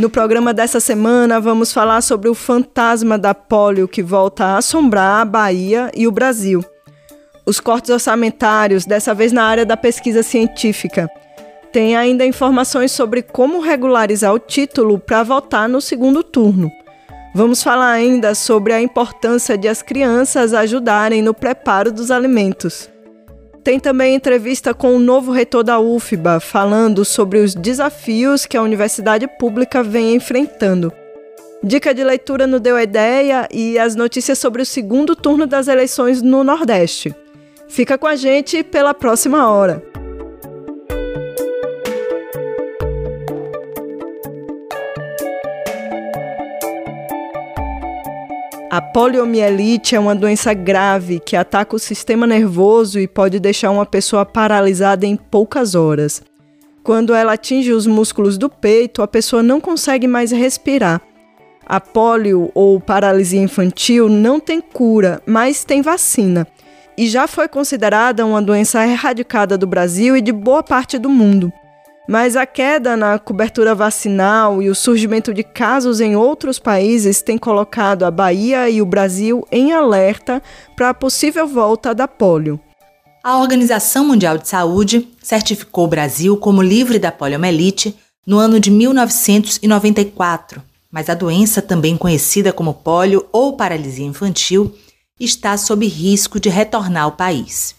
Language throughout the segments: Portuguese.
No programa dessa semana, vamos falar sobre o fantasma da polio que volta a assombrar a Bahia e o Brasil. Os cortes orçamentários, dessa vez na área da pesquisa científica tem ainda informações sobre como regularizar o título para votar no segundo turno. Vamos falar ainda sobre a importância de as crianças ajudarem no preparo dos alimentos. Tem também entrevista com o novo reitor da UFBA, falando sobre os desafios que a universidade pública vem enfrentando. Dica de leitura no Deu Ideia e as notícias sobre o segundo turno das eleições no Nordeste. Fica com a gente pela próxima hora. A poliomielite é uma doença grave que ataca o sistema nervoso e pode deixar uma pessoa paralisada em poucas horas. Quando ela atinge os músculos do peito, a pessoa não consegue mais respirar. A polio ou paralisia infantil não tem cura, mas tem vacina. E já foi considerada uma doença erradicada do Brasil e de boa parte do mundo. Mas a queda na cobertura vacinal e o surgimento de casos em outros países tem colocado a Bahia e o Brasil em alerta para a possível volta da polio. A Organização Mundial de Saúde certificou o Brasil como livre da poliomielite no ano de 1994, mas a doença, também conhecida como polio ou paralisia infantil, está sob risco de retornar ao país.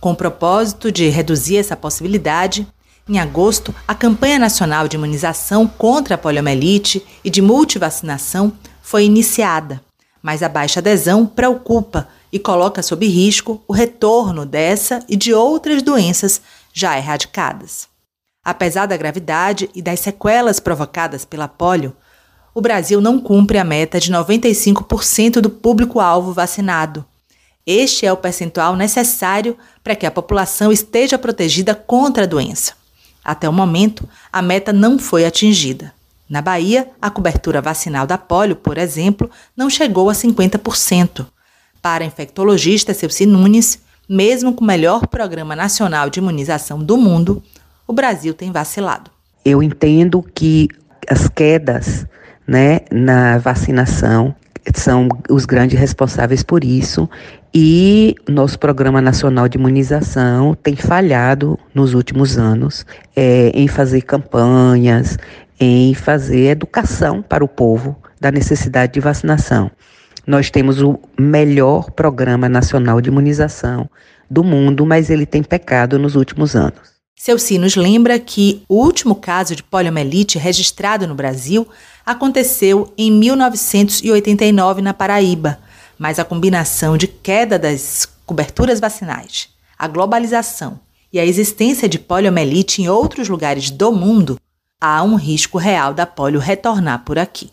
Com o propósito de reduzir essa possibilidade, em agosto, a campanha nacional de imunização contra a poliomielite e de multivacinação foi iniciada, mas a baixa adesão preocupa e coloca sob risco o retorno dessa e de outras doenças já erradicadas. Apesar da gravidade e das sequelas provocadas pela polio, o Brasil não cumpre a meta de 95% do público-alvo vacinado. Este é o percentual necessário para que a população esteja protegida contra a doença. Até o momento, a meta não foi atingida. Na Bahia, a cobertura vacinal da polio, por exemplo, não chegou a 50%. Para a infectologista Celci Nunes, mesmo com o melhor programa nacional de imunização do mundo, o Brasil tem vacilado. Eu entendo que as quedas né, na vacinação são os grandes responsáveis por isso e nosso Programa Nacional de Imunização tem falhado nos últimos anos é, em fazer campanhas, em fazer educação para o povo da necessidade de vacinação. Nós temos o melhor Programa Nacional de Imunização do mundo, mas ele tem pecado nos últimos anos. Seu Sinos lembra que o último caso de poliomielite registrado no Brasil aconteceu em 1989 na Paraíba, mas a combinação de queda das coberturas vacinais, a globalização e a existência de poliomielite em outros lugares do mundo, há um risco real da polio retornar por aqui.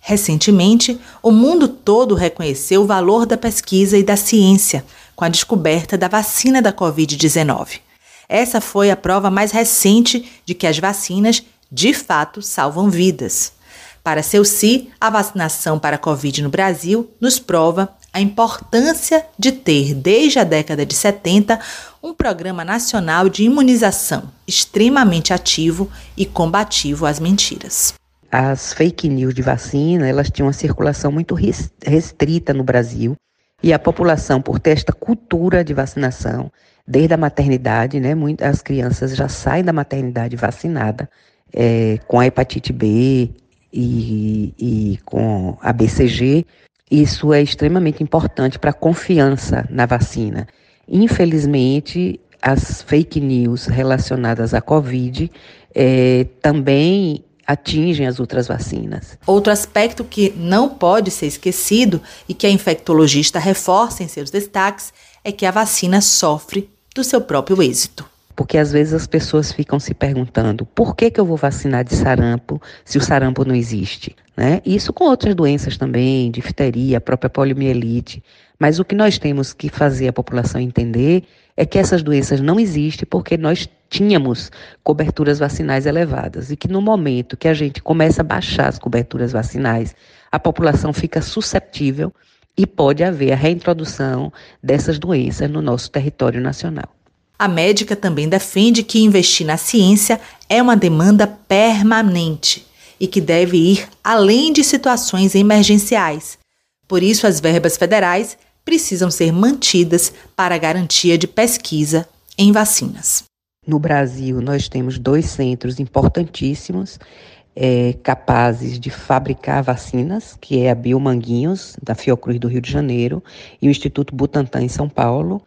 Recentemente, o mundo todo reconheceu o valor da pesquisa e da ciência com a descoberta da vacina da Covid-19. Essa foi a prova mais recente de que as vacinas de fato salvam vidas. Para seu si, a vacinação para a Covid no Brasil nos prova a importância de ter, desde a década de 70, um programa nacional de imunização extremamente ativo e combativo às mentiras. As fake news de vacina, elas tinham uma circulação muito restrita no Brasil e a população, por ter esta cultura de vacinação, desde a maternidade, né, muitas crianças já saem da maternidade vacinada é, com a hepatite B, e, e com a BCG. Isso é extremamente importante para a confiança na vacina. Infelizmente, as fake news relacionadas à Covid é, também atingem as outras vacinas. Outro aspecto que não pode ser esquecido e que a infectologista reforça em seus destaques é que a vacina sofre do seu próprio êxito. Porque às vezes as pessoas ficam se perguntando por que, que eu vou vacinar de sarampo se o sarampo não existe? Né? Isso com outras doenças também, difteria, a própria poliomielite. Mas o que nós temos que fazer a população entender é que essas doenças não existem porque nós tínhamos coberturas vacinais elevadas e que no momento que a gente começa a baixar as coberturas vacinais, a população fica susceptível e pode haver a reintrodução dessas doenças no nosso território nacional. A médica também defende que investir na ciência é uma demanda permanente e que deve ir além de situações emergenciais. Por isso, as verbas federais precisam ser mantidas para garantia de pesquisa em vacinas. No Brasil, nós temos dois centros importantíssimos é, capazes de fabricar vacinas, que é a Biomanguinhos, da Fiocruz do Rio de Janeiro, e o Instituto Butantan, em São Paulo,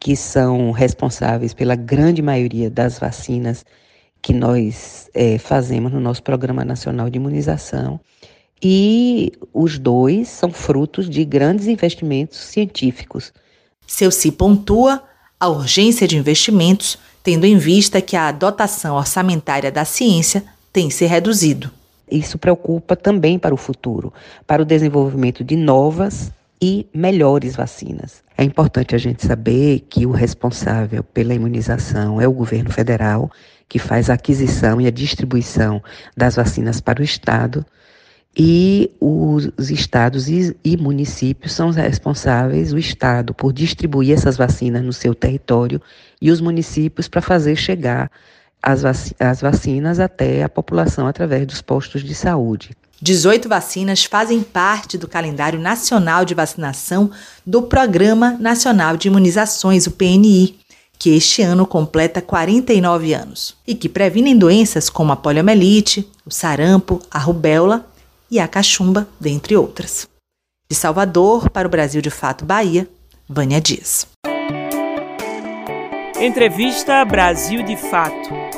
que são responsáveis pela grande maioria das vacinas que nós é, fazemos no nosso Programa Nacional de Imunização. E os dois são frutos de grandes investimentos científicos. Seu se pontua a urgência de investimentos, tendo em vista que a dotação orçamentária da ciência tem se reduzido. Isso preocupa também para o futuro, para o desenvolvimento de novas e melhores vacinas. É importante a gente saber que o responsável pela imunização é o governo federal, que faz a aquisição e a distribuição das vacinas para o Estado, e os estados e, e municípios são responsáveis, o Estado, por distribuir essas vacinas no seu território e os municípios para fazer chegar as, vac as vacinas até a população através dos postos de saúde. 18 vacinas fazem parte do calendário nacional de vacinação do Programa Nacional de Imunizações, o PNI, que este ano completa 49 anos e que previnem doenças como a poliomielite, o sarampo, a rubéola e a cachumba, dentre outras. De Salvador para o Brasil de Fato Bahia, Vânia Dias. Entrevista Brasil de Fato.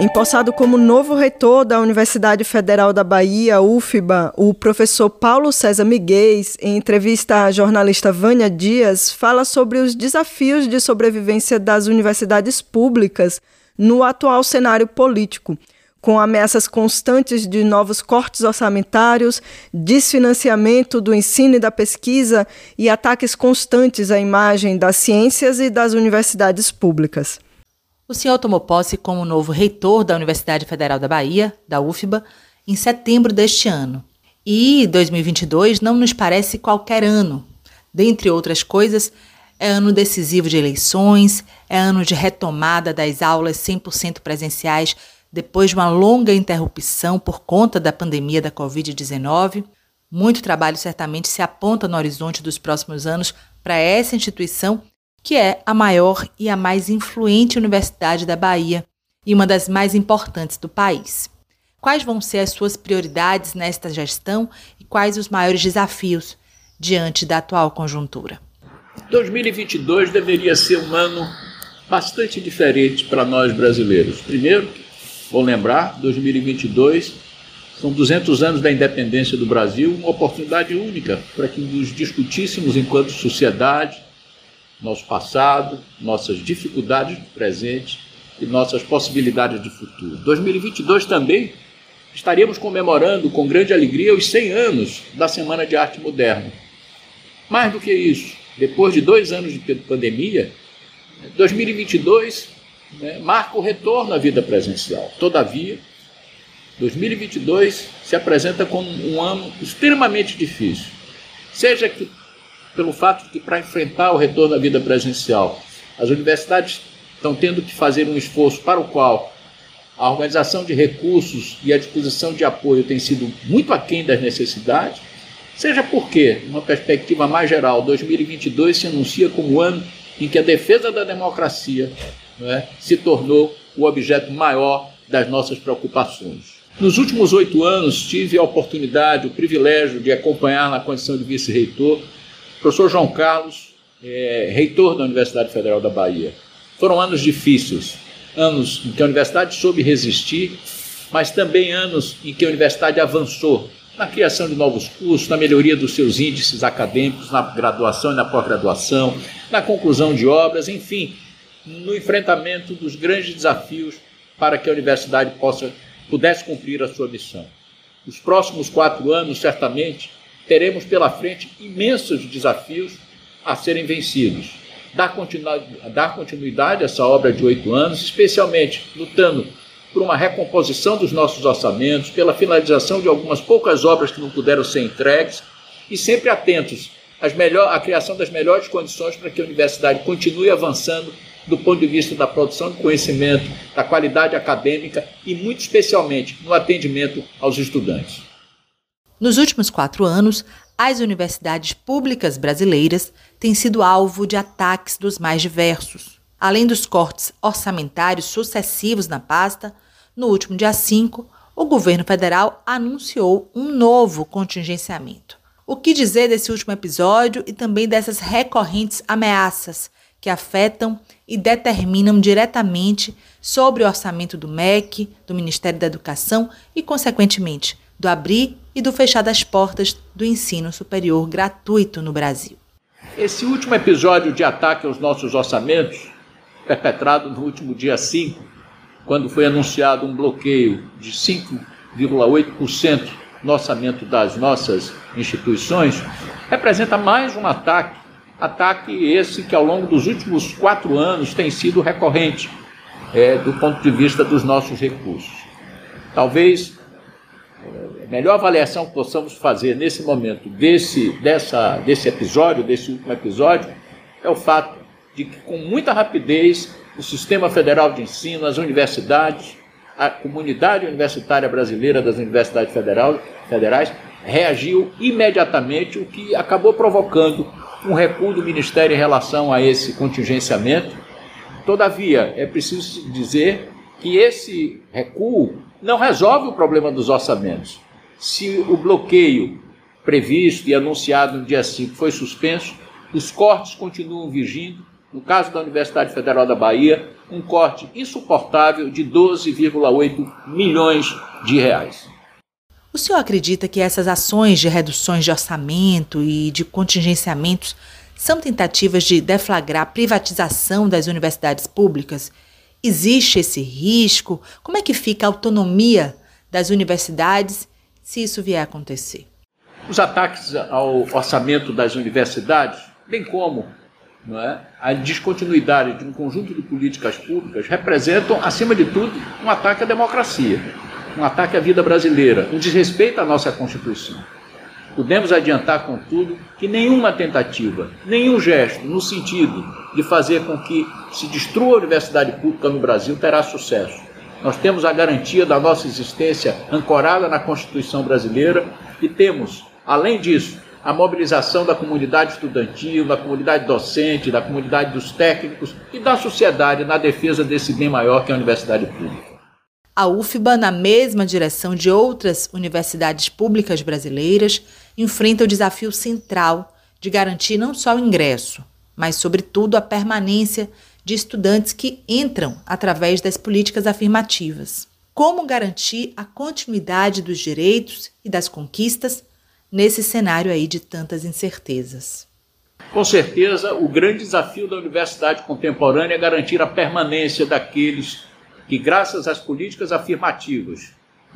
Empossado como novo reitor da Universidade Federal da Bahia, UFBA, o professor Paulo César Miguel, em entrevista à jornalista Vânia Dias, fala sobre os desafios de sobrevivência das universidades públicas no atual cenário político, com ameaças constantes de novos cortes orçamentários, desfinanciamento do ensino e da pesquisa e ataques constantes à imagem das ciências e das universidades públicas. O senhor tomou posse como novo reitor da Universidade Federal da Bahia, da UFBA, em setembro deste ano. E 2022 não nos parece qualquer ano. Dentre outras coisas, é ano decisivo de eleições, é ano de retomada das aulas 100% presenciais depois de uma longa interrupção por conta da pandemia da Covid-19. Muito trabalho certamente se aponta no horizonte dos próximos anos para essa instituição que é a maior e a mais influente universidade da Bahia e uma das mais importantes do país. Quais vão ser as suas prioridades nesta gestão e quais os maiores desafios diante da atual conjuntura? 2022 deveria ser um ano bastante diferente para nós brasileiros. Primeiro, vou lembrar, 2022 são 200 anos da independência do Brasil, uma oportunidade única para que nos discutíssemos enquanto sociedade, nosso passado, nossas dificuldades do presente e nossas possibilidades de futuro. 2022 também estaríamos comemorando com grande alegria os 100 anos da Semana de Arte Moderna. Mais do que isso, depois de dois anos de pandemia, 2022 né, marca o retorno à vida presencial. Todavia, 2022 se apresenta como um ano extremamente difícil. Seja que pelo fato de que, para enfrentar o retorno à vida presencial, as universidades estão tendo que fazer um esforço para o qual a organização de recursos e a disposição de apoio tem sido muito aquém das necessidades, seja porque, numa perspectiva mais geral, 2022 se anuncia como o ano em que a defesa da democracia é, se tornou o objeto maior das nossas preocupações. Nos últimos oito anos, tive a oportunidade, o privilégio de acompanhar na condição de vice-reitor professor João Carlos, é, reitor da Universidade Federal da Bahia. Foram anos difíceis, anos em que a universidade soube resistir, mas também anos em que a universidade avançou na criação de novos cursos, na melhoria dos seus índices acadêmicos, na graduação e na pós-graduação, na conclusão de obras, enfim, no enfrentamento dos grandes desafios para que a universidade possa pudesse cumprir a sua missão. Nos próximos quatro anos, certamente, teremos pela frente imensos desafios a serem vencidos. Dar continuidade, dar continuidade a essa obra de oito anos, especialmente lutando por uma recomposição dos nossos orçamentos, pela finalização de algumas poucas obras que não puderam ser entregues e sempre atentos às melhor, à criação das melhores condições para que a universidade continue avançando do ponto de vista da produção de conhecimento, da qualidade acadêmica e, muito especialmente, no atendimento aos estudantes. Nos últimos quatro anos, as universidades públicas brasileiras têm sido alvo de ataques dos mais diversos. Além dos cortes orçamentários sucessivos na pasta, no último dia 5, o governo federal anunciou um novo contingenciamento. O que dizer desse último episódio e também dessas recorrentes ameaças que afetam e determinam diretamente sobre o orçamento do MEC, do Ministério da Educação e, consequentemente, do abrir e do fechar das portas do ensino superior gratuito no Brasil. Esse último episódio de ataque aos nossos orçamentos, perpetrado no último dia 5, quando foi anunciado um bloqueio de 5,8% no orçamento das nossas instituições, representa mais um ataque Ataque esse que ao longo dos últimos quatro anos tem sido recorrente é, do ponto de vista dos nossos recursos. Talvez melhor avaliação que possamos fazer nesse momento desse, dessa, desse episódio, desse último episódio, é o fato de que, com muita rapidez, o Sistema Federal de Ensino, as universidades, a comunidade universitária brasileira das universidades federal, federais reagiu imediatamente, o que acabou provocando um recuo do Ministério em relação a esse contingenciamento. Todavia, é preciso dizer que esse recuo não resolve o problema dos orçamentos. Se o bloqueio previsto e anunciado no dia 5 foi suspenso, os cortes continuam vigindo. No caso da Universidade Federal da Bahia, um corte insuportável de 12,8 milhões de reais. O senhor acredita que essas ações de reduções de orçamento e de contingenciamentos são tentativas de deflagrar a privatização das universidades públicas? Existe esse risco? Como é que fica a autonomia das universidades se isso vier a acontecer? Os ataques ao orçamento das universidades, bem como é, a descontinuidade de um conjunto de políticas públicas, representam, acima de tudo, um ataque à democracia um ataque à vida brasileira, um desrespeito à nossa Constituição. Podemos adiantar, contudo, que nenhuma tentativa, nenhum gesto no sentido de fazer com que se destrua a universidade pública no Brasil terá sucesso. Nós temos a garantia da nossa existência ancorada na Constituição brasileira e temos, além disso, a mobilização da comunidade estudantil, da comunidade docente, da comunidade dos técnicos e da sociedade na defesa desse bem maior que é a universidade pública. A UFBA, na mesma direção de outras universidades públicas brasileiras, enfrenta o desafio central de garantir não só o ingresso, mas, sobretudo, a permanência de estudantes que entram através das políticas afirmativas. Como garantir a continuidade dos direitos e das conquistas nesse cenário aí de tantas incertezas? Com certeza, o grande desafio da universidade contemporânea é garantir a permanência daqueles que, graças às políticas afirmativas,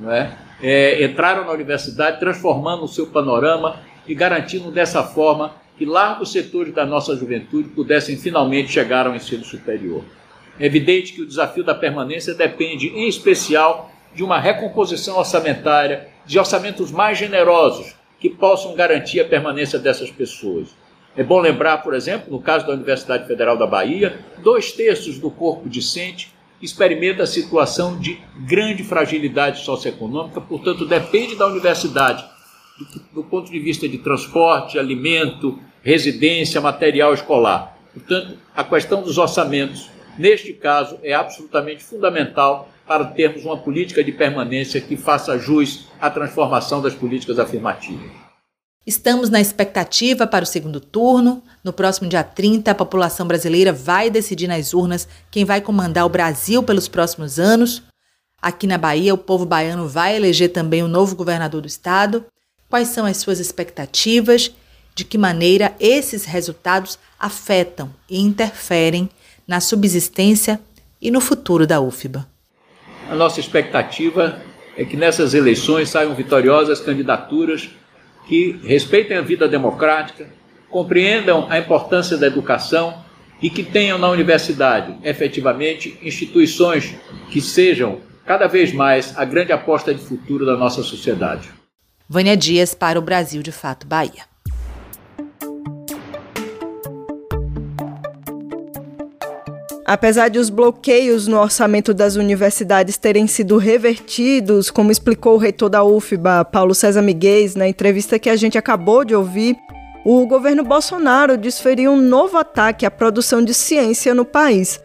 é, é, entraram na universidade transformando o seu panorama e garantindo dessa forma que largos setores da nossa juventude pudessem finalmente chegar ao ensino superior. É evidente que o desafio da permanência depende, em especial, de uma recomposição orçamentária, de orçamentos mais generosos que possam garantir a permanência dessas pessoas. É bom lembrar, por exemplo, no caso da Universidade Federal da Bahia, dois terços do corpo discente experimenta a situação de grande fragilidade socioeconômica, portanto, depende da universidade, do, do ponto de vista de transporte, alimento, residência, material escolar. Portanto, a questão dos orçamentos, neste caso, é absolutamente fundamental para termos uma política de permanência que faça jus à transformação das políticas afirmativas. Estamos na expectativa para o segundo turno. No próximo dia 30, a população brasileira vai decidir nas urnas quem vai comandar o Brasil pelos próximos anos. Aqui na Bahia, o povo baiano vai eleger também o novo governador do estado. Quais são as suas expectativas? De que maneira esses resultados afetam e interferem na subsistência e no futuro da UFBA? A nossa expectativa é que nessas eleições saiam vitoriosas candidaturas que respeitem a vida democrática, compreendam a importância da educação e que tenham na universidade, efetivamente, instituições que sejam cada vez mais a grande aposta de futuro da nossa sociedade. Vânia Dias para o Brasil de Fato Bahia. Apesar de os bloqueios no orçamento das universidades terem sido revertidos, como explicou o reitor da UFBA, Paulo César Miguel, na entrevista que a gente acabou de ouvir, o governo Bolsonaro desferiu um novo ataque à produção de ciência no país.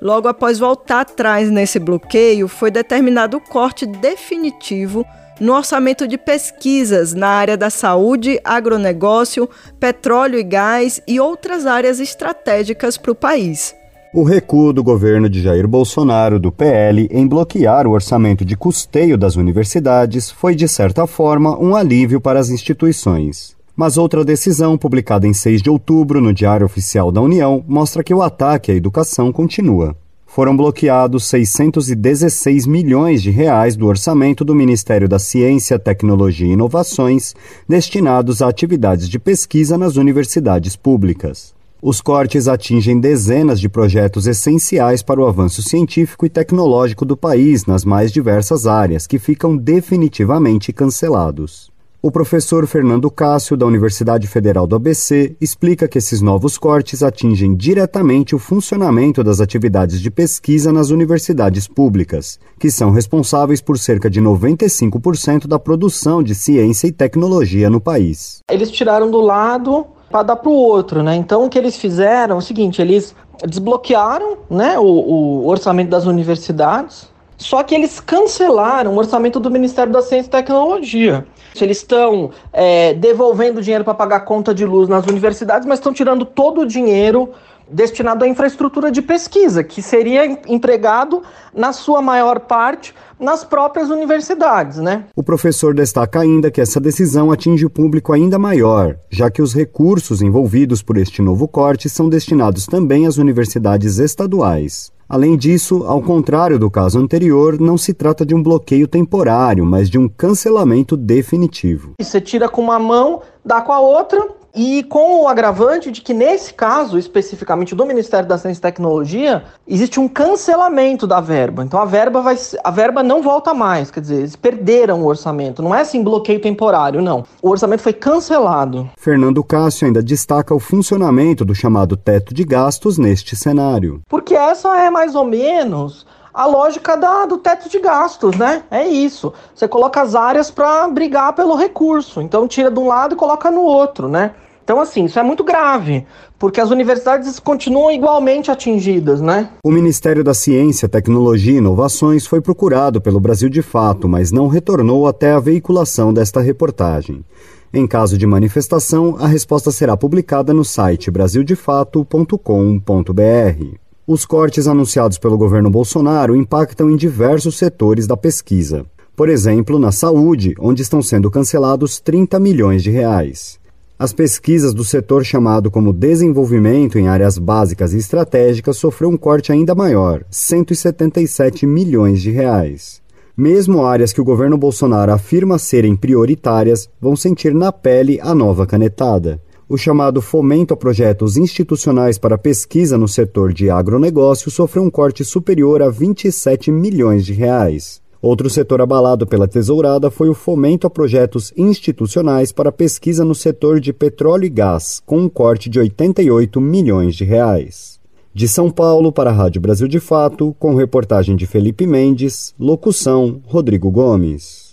Logo após voltar atrás nesse bloqueio, foi determinado o corte definitivo no orçamento de pesquisas na área da saúde, agronegócio, petróleo e gás e outras áreas estratégicas para o país. O recuo do governo de Jair Bolsonaro, do PL, em bloquear o orçamento de custeio das universidades foi, de certa forma, um alívio para as instituições. Mas outra decisão, publicada em 6 de outubro no Diário Oficial da União, mostra que o ataque à educação continua. Foram bloqueados 616 milhões de reais do orçamento do Ministério da Ciência, Tecnologia e Inovações destinados a atividades de pesquisa nas universidades públicas. Os cortes atingem dezenas de projetos essenciais para o avanço científico e tecnológico do país nas mais diversas áreas, que ficam definitivamente cancelados. O professor Fernando Cássio, da Universidade Federal do ABC, explica que esses novos cortes atingem diretamente o funcionamento das atividades de pesquisa nas universidades públicas, que são responsáveis por cerca de 95% da produção de ciência e tecnologia no país. Eles tiraram do lado para dar para o outro, né? Então o que eles fizeram é o seguinte, eles desbloquearam, né, o, o orçamento das universidades, só que eles cancelaram o orçamento do Ministério da Ciência e Tecnologia. Eles estão é, devolvendo dinheiro para pagar conta de luz nas universidades, mas estão tirando todo o dinheiro destinado à infraestrutura de pesquisa, que seria empregado, na sua maior parte, nas próprias universidades, né? O professor destaca ainda que essa decisão atinge o público ainda maior, já que os recursos envolvidos por este novo corte são destinados também às universidades estaduais. Além disso, ao contrário do caso anterior, não se trata de um bloqueio temporário, mas de um cancelamento definitivo. Você tira com uma mão, dá com a outra, e com o agravante de que, nesse caso, especificamente do Ministério da Ciência e Tecnologia, existe um cancelamento da verba. Então a verba, vai, a verba não volta mais, quer dizer, eles perderam o orçamento. Não é assim bloqueio temporário, não. O orçamento foi cancelado. Fernando Cássio ainda destaca o funcionamento do chamado teto de gastos neste cenário. Porque essa é mais ou menos a lógica da, do teto de gastos, né? É isso. Você coloca as áreas para brigar pelo recurso. Então tira de um lado e coloca no outro, né? Então, assim, isso é muito grave, porque as universidades continuam igualmente atingidas, né? O Ministério da Ciência, Tecnologia e Inovações foi procurado pelo Brasil de Fato, mas não retornou até a veiculação desta reportagem. Em caso de manifestação, a resposta será publicada no site brasildefato.com.br. Os cortes anunciados pelo governo Bolsonaro impactam em diversos setores da pesquisa. Por exemplo, na saúde, onde estão sendo cancelados 30 milhões de reais. As pesquisas do setor chamado como desenvolvimento em áreas básicas e estratégicas sofreu um corte ainda maior, 177 milhões de reais. Mesmo áreas que o governo Bolsonaro afirma serem prioritárias vão sentir na pele a nova canetada. O chamado fomento a projetos institucionais para pesquisa no setor de agronegócio sofreu um corte superior a 27 milhões de reais. Outro setor abalado pela tesourada foi o fomento a projetos institucionais para pesquisa no setor de petróleo e gás, com um corte de 88 milhões de reais. De São Paulo para a Rádio Brasil de Fato, com reportagem de Felipe Mendes, locução Rodrigo Gomes.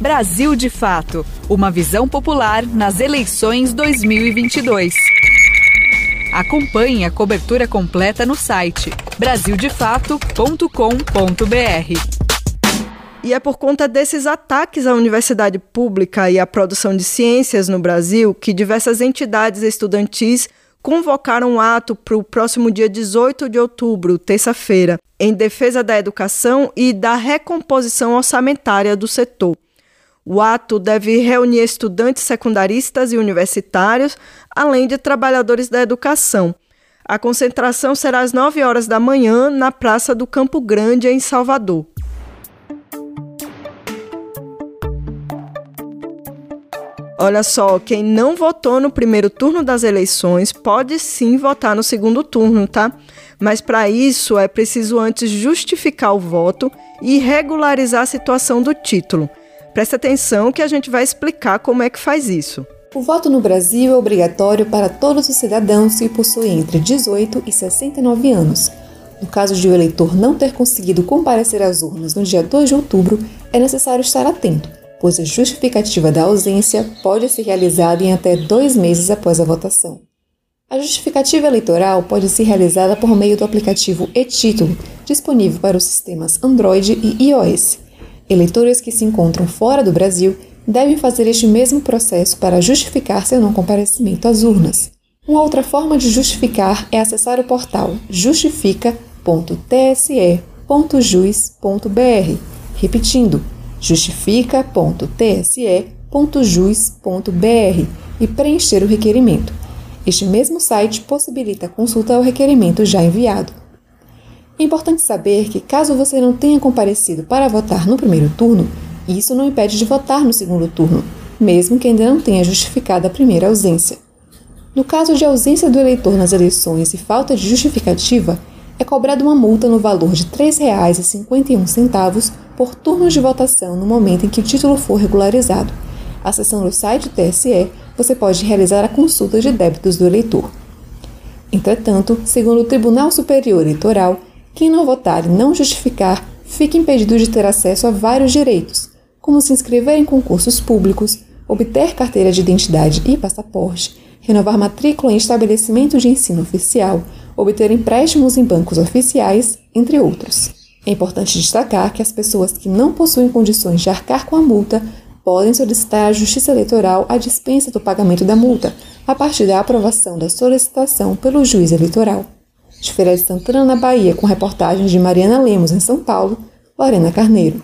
Brasil de Fato, uma visão popular nas eleições 2022. Acompanhe a cobertura completa no site brasildefato.com.br. E é por conta desses ataques à universidade pública e à produção de ciências no Brasil que diversas entidades estudantis convocaram um ato para o próximo dia 18 de outubro, terça-feira, em defesa da educação e da recomposição orçamentária do setor. O ato deve reunir estudantes secundaristas e universitários, além de trabalhadores da educação. A concentração será às 9 horas da manhã na Praça do Campo Grande, em Salvador. Olha só, quem não votou no primeiro turno das eleições pode sim votar no segundo turno, tá? Mas para isso é preciso antes justificar o voto e regularizar a situação do título. Presta atenção que a gente vai explicar como é que faz isso. O voto no Brasil é obrigatório para todos os cidadãos que possuem entre 18 e 69 anos. No caso de o eleitor não ter conseguido comparecer às urnas no dia 2 de outubro, é necessário estar atento, pois a justificativa da ausência pode ser realizada em até dois meses após a votação. A justificativa eleitoral pode ser realizada por meio do aplicativo e-Título, disponível para os sistemas Android e iOS. Eleitores que se encontram fora do Brasil devem fazer este mesmo processo para justificar seu não comparecimento às urnas. Uma outra forma de justificar é acessar o portal justifica.tse.jus.br, repetindo, justifica.tse.jus.br e preencher o requerimento. Este mesmo site possibilita a consulta ao requerimento já enviado. É importante saber que, caso você não tenha comparecido para votar no primeiro turno, isso não impede de votar no segundo turno, mesmo que ainda não tenha justificado a primeira ausência. No caso de ausência do eleitor nas eleições e falta de justificativa, é cobrada uma multa no valor de R$ 3,51 por turnos de votação no momento em que o título for regularizado. Acessando o site do TSE, você pode realizar a consulta de débitos do eleitor. Entretanto, segundo o Tribunal Superior Eleitoral, quem não votar e não justificar fica impedido de ter acesso a vários direitos, como se inscrever em concursos públicos, obter carteira de identidade e passaporte, renovar matrícula em estabelecimento de ensino oficial, obter empréstimos em bancos oficiais, entre outros. É importante destacar que as pessoas que não possuem condições de arcar com a multa podem solicitar à Justiça Eleitoral a dispensa do pagamento da multa, a partir da aprovação da solicitação pelo juiz eleitoral de Feira de Santana, na Bahia, com reportagens de Mariana Lemos, em São Paulo, Lorena Carneiro.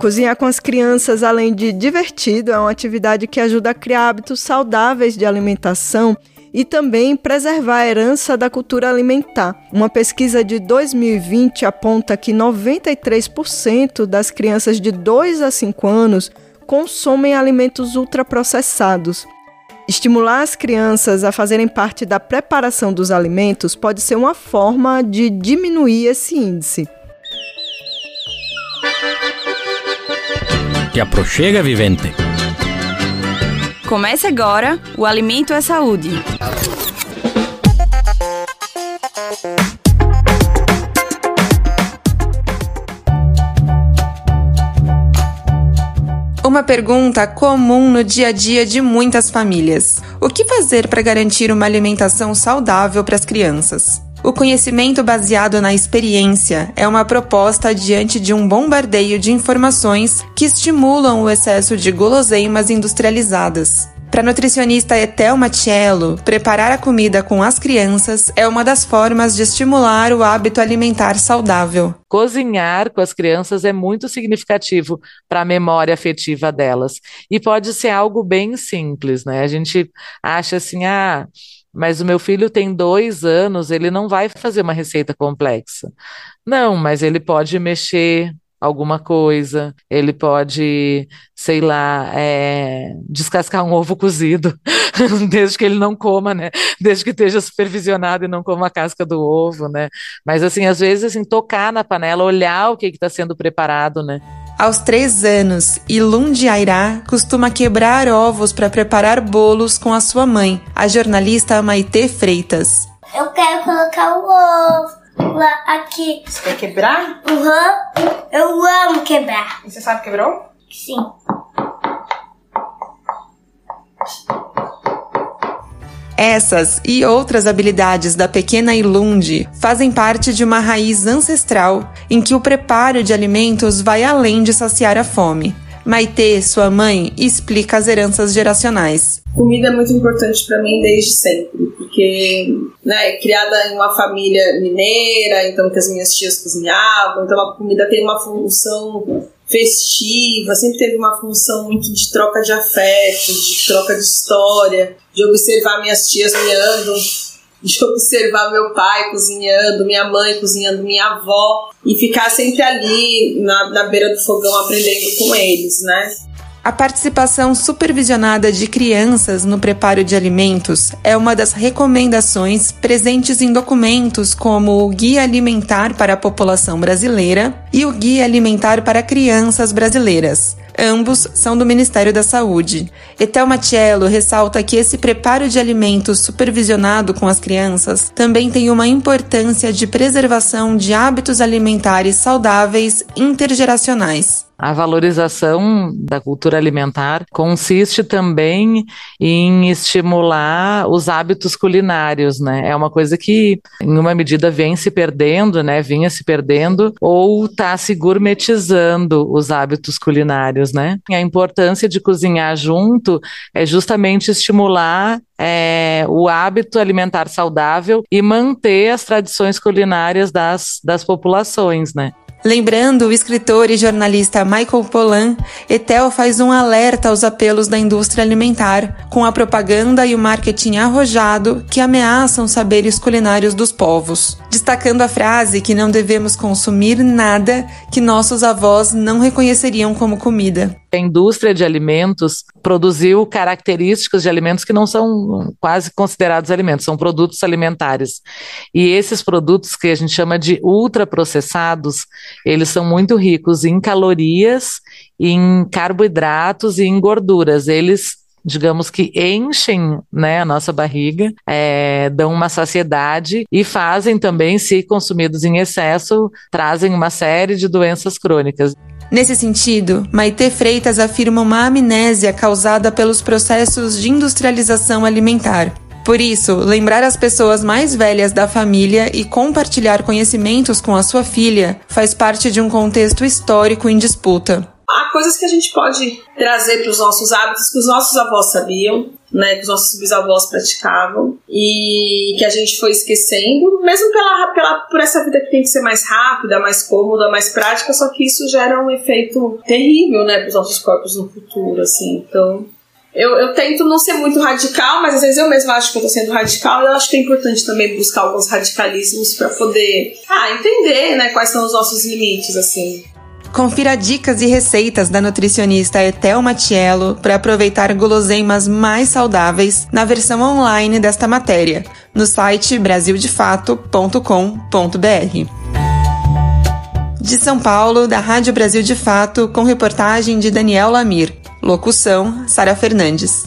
Cozinhar com as crianças, além de divertido, é uma atividade que ajuda a criar hábitos saudáveis de alimentação e também preservar a herança da cultura alimentar. Uma pesquisa de 2020 aponta que 93% das crianças de 2 a 5 anos consomem alimentos ultraprocessados. Estimular as crianças a fazerem parte da preparação dos alimentos pode ser uma forma de diminuir esse índice. Te aproxega, vivente. Comece agora o Alimento é Saúde. Uma pergunta comum no dia a dia de muitas famílias: o que fazer para garantir uma alimentação saudável para as crianças? O conhecimento baseado na experiência é uma proposta diante de um bombardeio de informações que estimulam o excesso de guloseimas industrializadas. Para nutricionista Etel Matiello, preparar a comida com as crianças é uma das formas de estimular o hábito alimentar saudável. Cozinhar com as crianças é muito significativo para a memória afetiva delas. E pode ser algo bem simples, né? A gente acha assim, ah, mas o meu filho tem dois anos, ele não vai fazer uma receita complexa. Não, mas ele pode mexer alguma coisa, ele pode, sei lá, é, descascar um ovo cozido, desde que ele não coma, né? Desde que esteja supervisionado e não coma a casca do ovo, né? Mas assim, às vezes, assim, tocar na panela, olhar o que está sendo preparado, né? Aos três anos, Ilum de Airá costuma quebrar ovos para preparar bolos com a sua mãe, a jornalista Maite Freitas. Eu quero colocar o ovo lá, aqui. Você quer quebrar? Uhum. Eu amo quebrar. E você sabe quebrou? Sim. Essas e outras habilidades da pequena Ilundi fazem parte de uma raiz ancestral em que o preparo de alimentos vai além de saciar a fome. Maitê, sua mãe, explica as heranças geracionais. Comida é muito importante para mim desde sempre, porque né, criada em uma família mineira, então que as minhas tias cozinhavam, então a comida tem uma função festiva, sempre teve uma função muito de troca de afeto, de troca de história, de observar minhas tias cozinhando, de observar meu pai cozinhando, minha mãe cozinhando, minha avó, e ficar sempre ali na, na beira do fogão aprendendo com eles, né? A participação supervisionada de crianças no preparo de alimentos é uma das recomendações presentes em documentos como o Guia Alimentar para a População Brasileira e o Guia Alimentar para Crianças Brasileiras. Ambos são do Ministério da Saúde. Etel Matiello ressalta que esse preparo de alimentos supervisionado com as crianças também tem uma importância de preservação de hábitos alimentares saudáveis intergeracionais. A valorização da cultura alimentar consiste também em estimular os hábitos culinários, né? É uma coisa que, em uma medida, vem se perdendo, né? Vinha se perdendo ou está se gourmetizando os hábitos culinários, né? A importância de cozinhar junto é justamente estimular é, o hábito alimentar saudável e manter as tradições culinárias das, das populações, né? Lembrando o escritor e jornalista Michael Pollan, Etel faz um alerta aos apelos da indústria alimentar, com a propaganda e o marketing arrojado que ameaçam saberes culinários dos povos, destacando a frase que não devemos consumir nada que nossos avós não reconheceriam como comida. A indústria de alimentos produziu características de alimentos que não são quase considerados alimentos, são produtos alimentares. E esses produtos que a gente chama de ultraprocessados, eles são muito ricos em calorias, em carboidratos e em gorduras. Eles digamos que enchem né, a nossa barriga, é, dão uma saciedade e fazem também, se consumidos em excesso, trazem uma série de doenças crônicas. Nesse sentido, Maite Freitas afirma uma amnésia causada pelos processos de industrialização alimentar. Por isso, lembrar as pessoas mais velhas da família e compartilhar conhecimentos com a sua filha faz parte de um contexto histórico em disputa. Há coisas que a gente pode trazer para os nossos hábitos que os nossos avós sabiam, né, que os nossos bisavós praticavam e que a gente foi esquecendo, mesmo pela, pela, por essa vida que tem que ser mais rápida, mais cômoda, mais prática, só que isso gera um efeito terrível, né, para os nossos corpos no futuro, assim. Então, eu, eu tento não ser muito radical, mas às vezes eu mesma acho que eu sendo radical. E eu acho que é importante também buscar alguns radicalismos para poder ah, entender né, quais são os nossos limites, assim. Confira dicas e receitas da nutricionista Etel Matiello para aproveitar guloseimas mais saudáveis na versão online desta matéria, no site brasildefato.com.br. De São Paulo, da Rádio Brasil de Fato, com reportagem de Daniel Lamir. Locução: Sara Fernandes.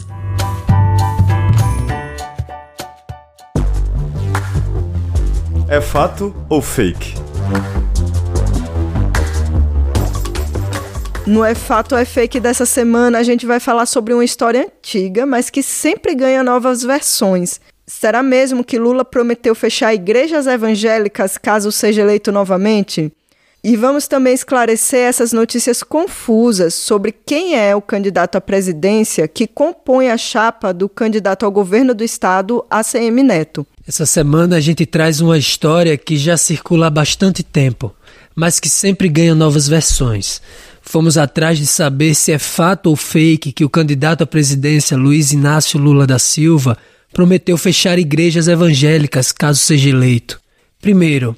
É fato ou fake? No É Fato É Fake dessa semana, a gente vai falar sobre uma história antiga, mas que sempre ganha novas versões. Será mesmo que Lula prometeu fechar igrejas evangélicas caso seja eleito novamente? E vamos também esclarecer essas notícias confusas sobre quem é o candidato à presidência que compõe a chapa do candidato ao governo do estado, ACM Neto. Essa semana a gente traz uma história que já circula há bastante tempo, mas que sempre ganha novas versões. Fomos atrás de saber se é fato ou fake que o candidato à presidência Luiz Inácio Lula da Silva prometeu fechar igrejas evangélicas caso seja eleito. Primeiro,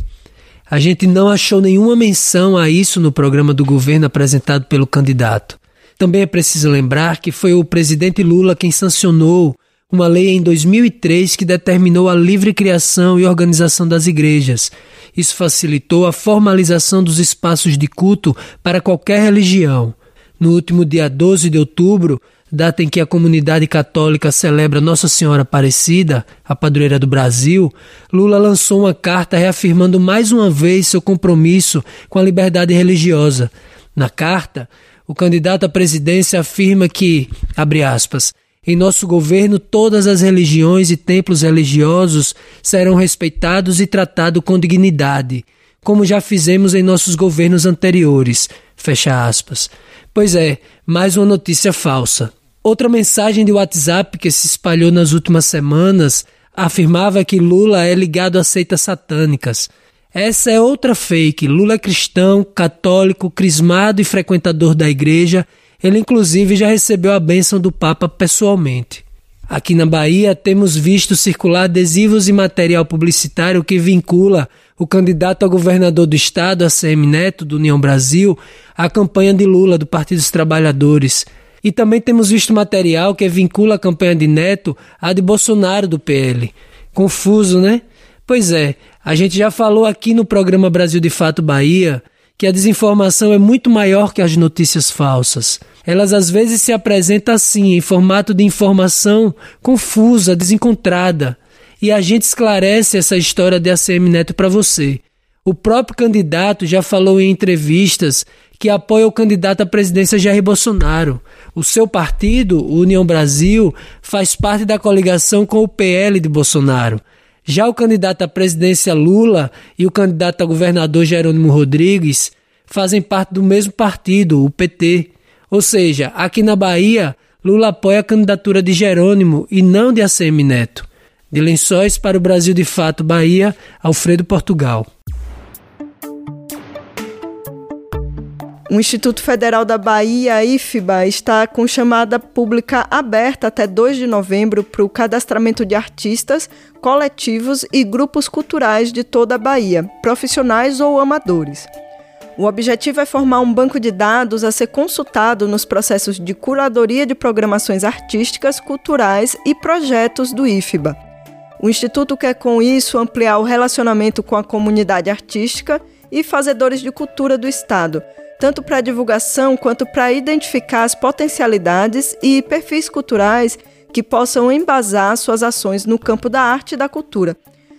a gente não achou nenhuma menção a isso no programa do governo apresentado pelo candidato. Também é preciso lembrar que foi o presidente Lula quem sancionou uma lei em 2003 que determinou a livre criação e organização das igrejas. Isso facilitou a formalização dos espaços de culto para qualquer religião. No último dia 12 de outubro, data em que a comunidade católica celebra Nossa Senhora Aparecida, a padroeira do Brasil, Lula lançou uma carta reafirmando mais uma vez seu compromisso com a liberdade religiosa. Na carta, o candidato à presidência afirma que, abre aspas, Em nosso governo, todas as religiões e templos religiosos serão respeitados e tratados com dignidade, como já fizemos em nossos governos anteriores. Fecha aspas. Pois é, mais uma notícia falsa. Outra mensagem de WhatsApp que se espalhou nas últimas semanas afirmava que Lula é ligado a seitas satânicas. Essa é outra fake. Lula é cristão, católico, crismado e frequentador da igreja. Ele, inclusive, já recebeu a bênção do Papa pessoalmente. Aqui na Bahia, temos visto circular adesivos e material publicitário que vincula o candidato a governador do estado, ACM Neto, do União Brasil, à campanha de Lula, do Partido dos Trabalhadores. E também temos visto material que vincula a campanha de Neto à de Bolsonaro, do PL. Confuso, né? Pois é, a gente já falou aqui no programa Brasil de Fato Bahia que a desinformação é muito maior que as notícias falsas. Elas às vezes se apresentam assim, em formato de informação confusa, desencontrada. E a gente esclarece essa história de ACM Neto para você. O próprio candidato já falou em entrevistas que apoia o candidato à presidência Jair Bolsonaro. O seu partido, União Brasil, faz parte da coligação com o PL de Bolsonaro. Já o candidato à presidência Lula e o candidato a governador Jerônimo Rodrigues fazem parte do mesmo partido, o PT. Ou seja, aqui na Bahia, Lula apoia a candidatura de Jerônimo e não de ACM Neto. De Lençóis para o Brasil de Fato Bahia, Alfredo Portugal. O Instituto Federal da Bahia, IFBA, está com chamada pública aberta até 2 de novembro para o cadastramento de artistas, coletivos e grupos culturais de toda a Bahia, profissionais ou amadores. O objetivo é formar um banco de dados a ser consultado nos processos de curadoria de programações artísticas, culturais e projetos do IFBA. O Instituto quer, com isso, ampliar o relacionamento com a comunidade artística e fazedores de cultura do Estado tanto para divulgação quanto para identificar as potencialidades e perfis culturais que possam embasar suas ações no campo da arte e da cultura.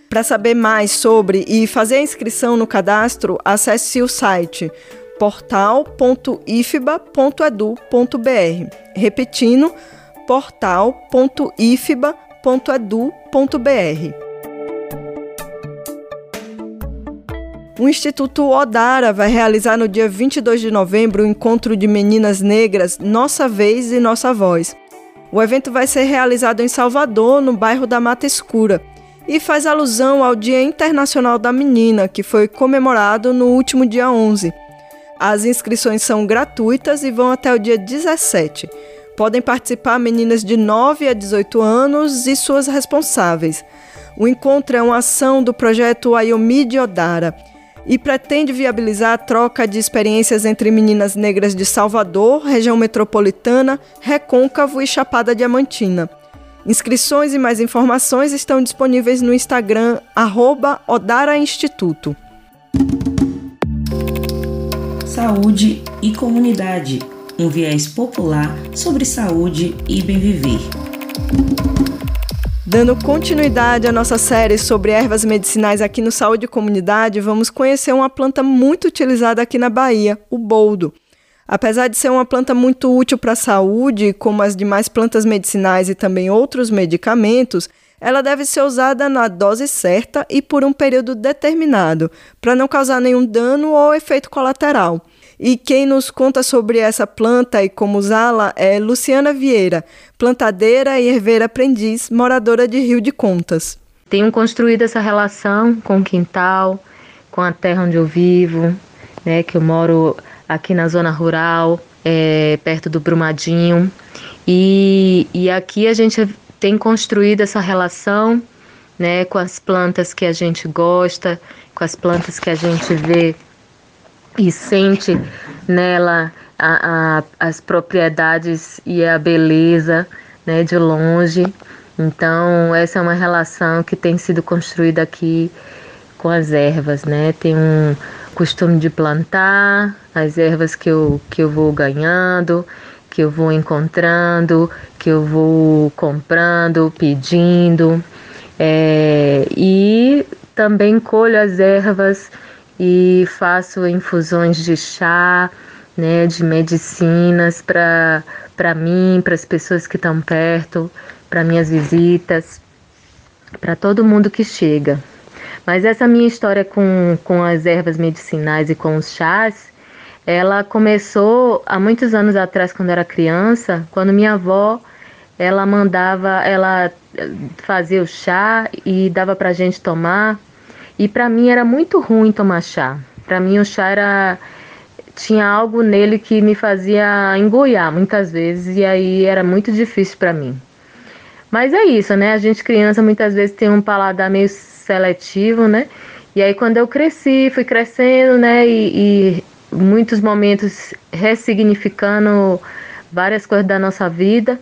Para saber mais sobre e fazer a inscrição no cadastro, acesse o site portal.ifba.edu.br. Repetindo, portal.ifba.edu.br. O Instituto Odara vai realizar no dia 22 de novembro o encontro de meninas negras Nossa Vez e Nossa Voz. O evento vai ser realizado em Salvador, no bairro da Mata Escura, e faz alusão ao Dia Internacional da Menina, que foi comemorado no último dia 11. As inscrições são gratuitas e vão até o dia 17. Podem participar meninas de 9 a 18 anos e suas responsáveis. O encontro é uma ação do projeto Ayomide Odara e pretende viabilizar a troca de experiências entre meninas negras de Salvador, região metropolitana, Recôncavo e Chapada Diamantina. Inscrições e mais informações estão disponíveis no Instagram Odara Instituto. Saúde e comunidade, um viés popular sobre saúde e bem viver. Dando continuidade à nossa série sobre ervas medicinais aqui no Saúde e Comunidade, vamos conhecer uma planta muito utilizada aqui na Bahia, o boldo. Apesar de ser uma planta muito útil para a saúde, como as demais plantas medicinais e também outros medicamentos, ela deve ser usada na dose certa e por um período determinado, para não causar nenhum dano ou efeito colateral. E quem nos conta sobre essa planta e como usá-la é Luciana Vieira, plantadeira e herveira aprendiz, moradora de Rio de Contas. Tenho construído essa relação com o quintal, com a terra onde eu vivo, né, que eu moro aqui na zona rural, é, perto do Brumadinho. E, e aqui a gente tem construído essa relação né, com as plantas que a gente gosta, com as plantas que a gente vê e sente nela a, a, as propriedades e a beleza né, de longe. Então, essa é uma relação que tem sido construída aqui com as ervas, né? Tem um costume de plantar as ervas que eu, que eu vou ganhando, que eu vou encontrando, que eu vou comprando, pedindo. É, e também colho as ervas e faço infusões de chá, né, de medicinas para mim, para as pessoas que estão perto, para minhas visitas, para todo mundo que chega. Mas essa minha história com, com as ervas medicinais e com os chás, ela começou há muitos anos atrás, quando era criança, quando minha avó ela mandava, ela fazia o chá e dava para gente tomar. E para mim era muito ruim tomar chá. Para mim o chá era tinha algo nele que me fazia engoiar muitas vezes e aí era muito difícil para mim. Mas é isso, né? A gente criança muitas vezes tem um paladar meio seletivo, né? E aí quando eu cresci, fui crescendo, né? E muitos momentos ressignificando várias coisas da nossa vida.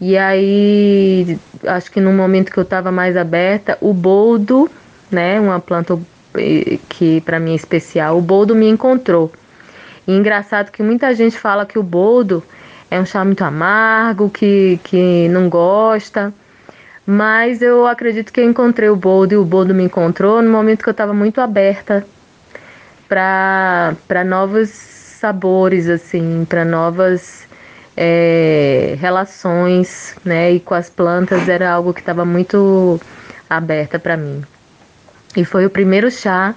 E aí, acho que no momento que eu estava mais aberta, o boldo, né, uma planta que para mim é especial, o boldo me encontrou. E engraçado que muita gente fala que o boldo é um chá muito amargo, que, que não gosta. Mas eu acredito que eu encontrei o boldo e o boldo me encontrou no momento que eu estava muito aberta para novos sabores, assim, para novas é, relações, né? E com as plantas era algo que estava muito aberta para mim. E foi o primeiro chá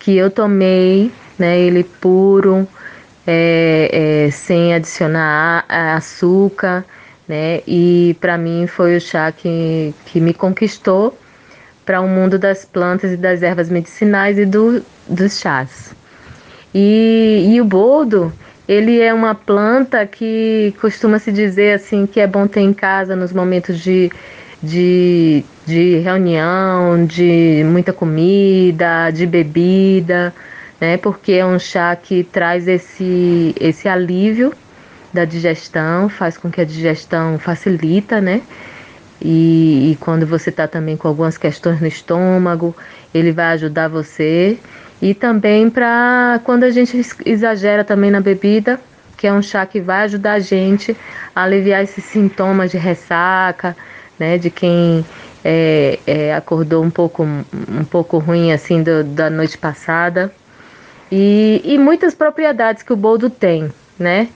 que eu tomei, né? Ele puro, é, é, sem adicionar açúcar, né? E para mim foi o chá que, que me conquistou para o um mundo das plantas e das ervas medicinais e do, dos chás. E, e o boldo, ele é uma planta que costuma se dizer assim que é bom ter em casa nos momentos de, de, de reunião, de muita comida, de bebida, né? Porque é um chá que traz esse, esse alívio da digestão, faz com que a digestão facilita, né? E, e quando você está também com algumas questões no estômago, ele vai ajudar você. E também para quando a gente exagera também na bebida, que é um chá que vai ajudar a gente a aliviar esses sintomas de ressaca, né? De quem é, é, acordou um pouco, um pouco ruim assim do, da noite passada e, e muitas propriedades que o boldo tem, né?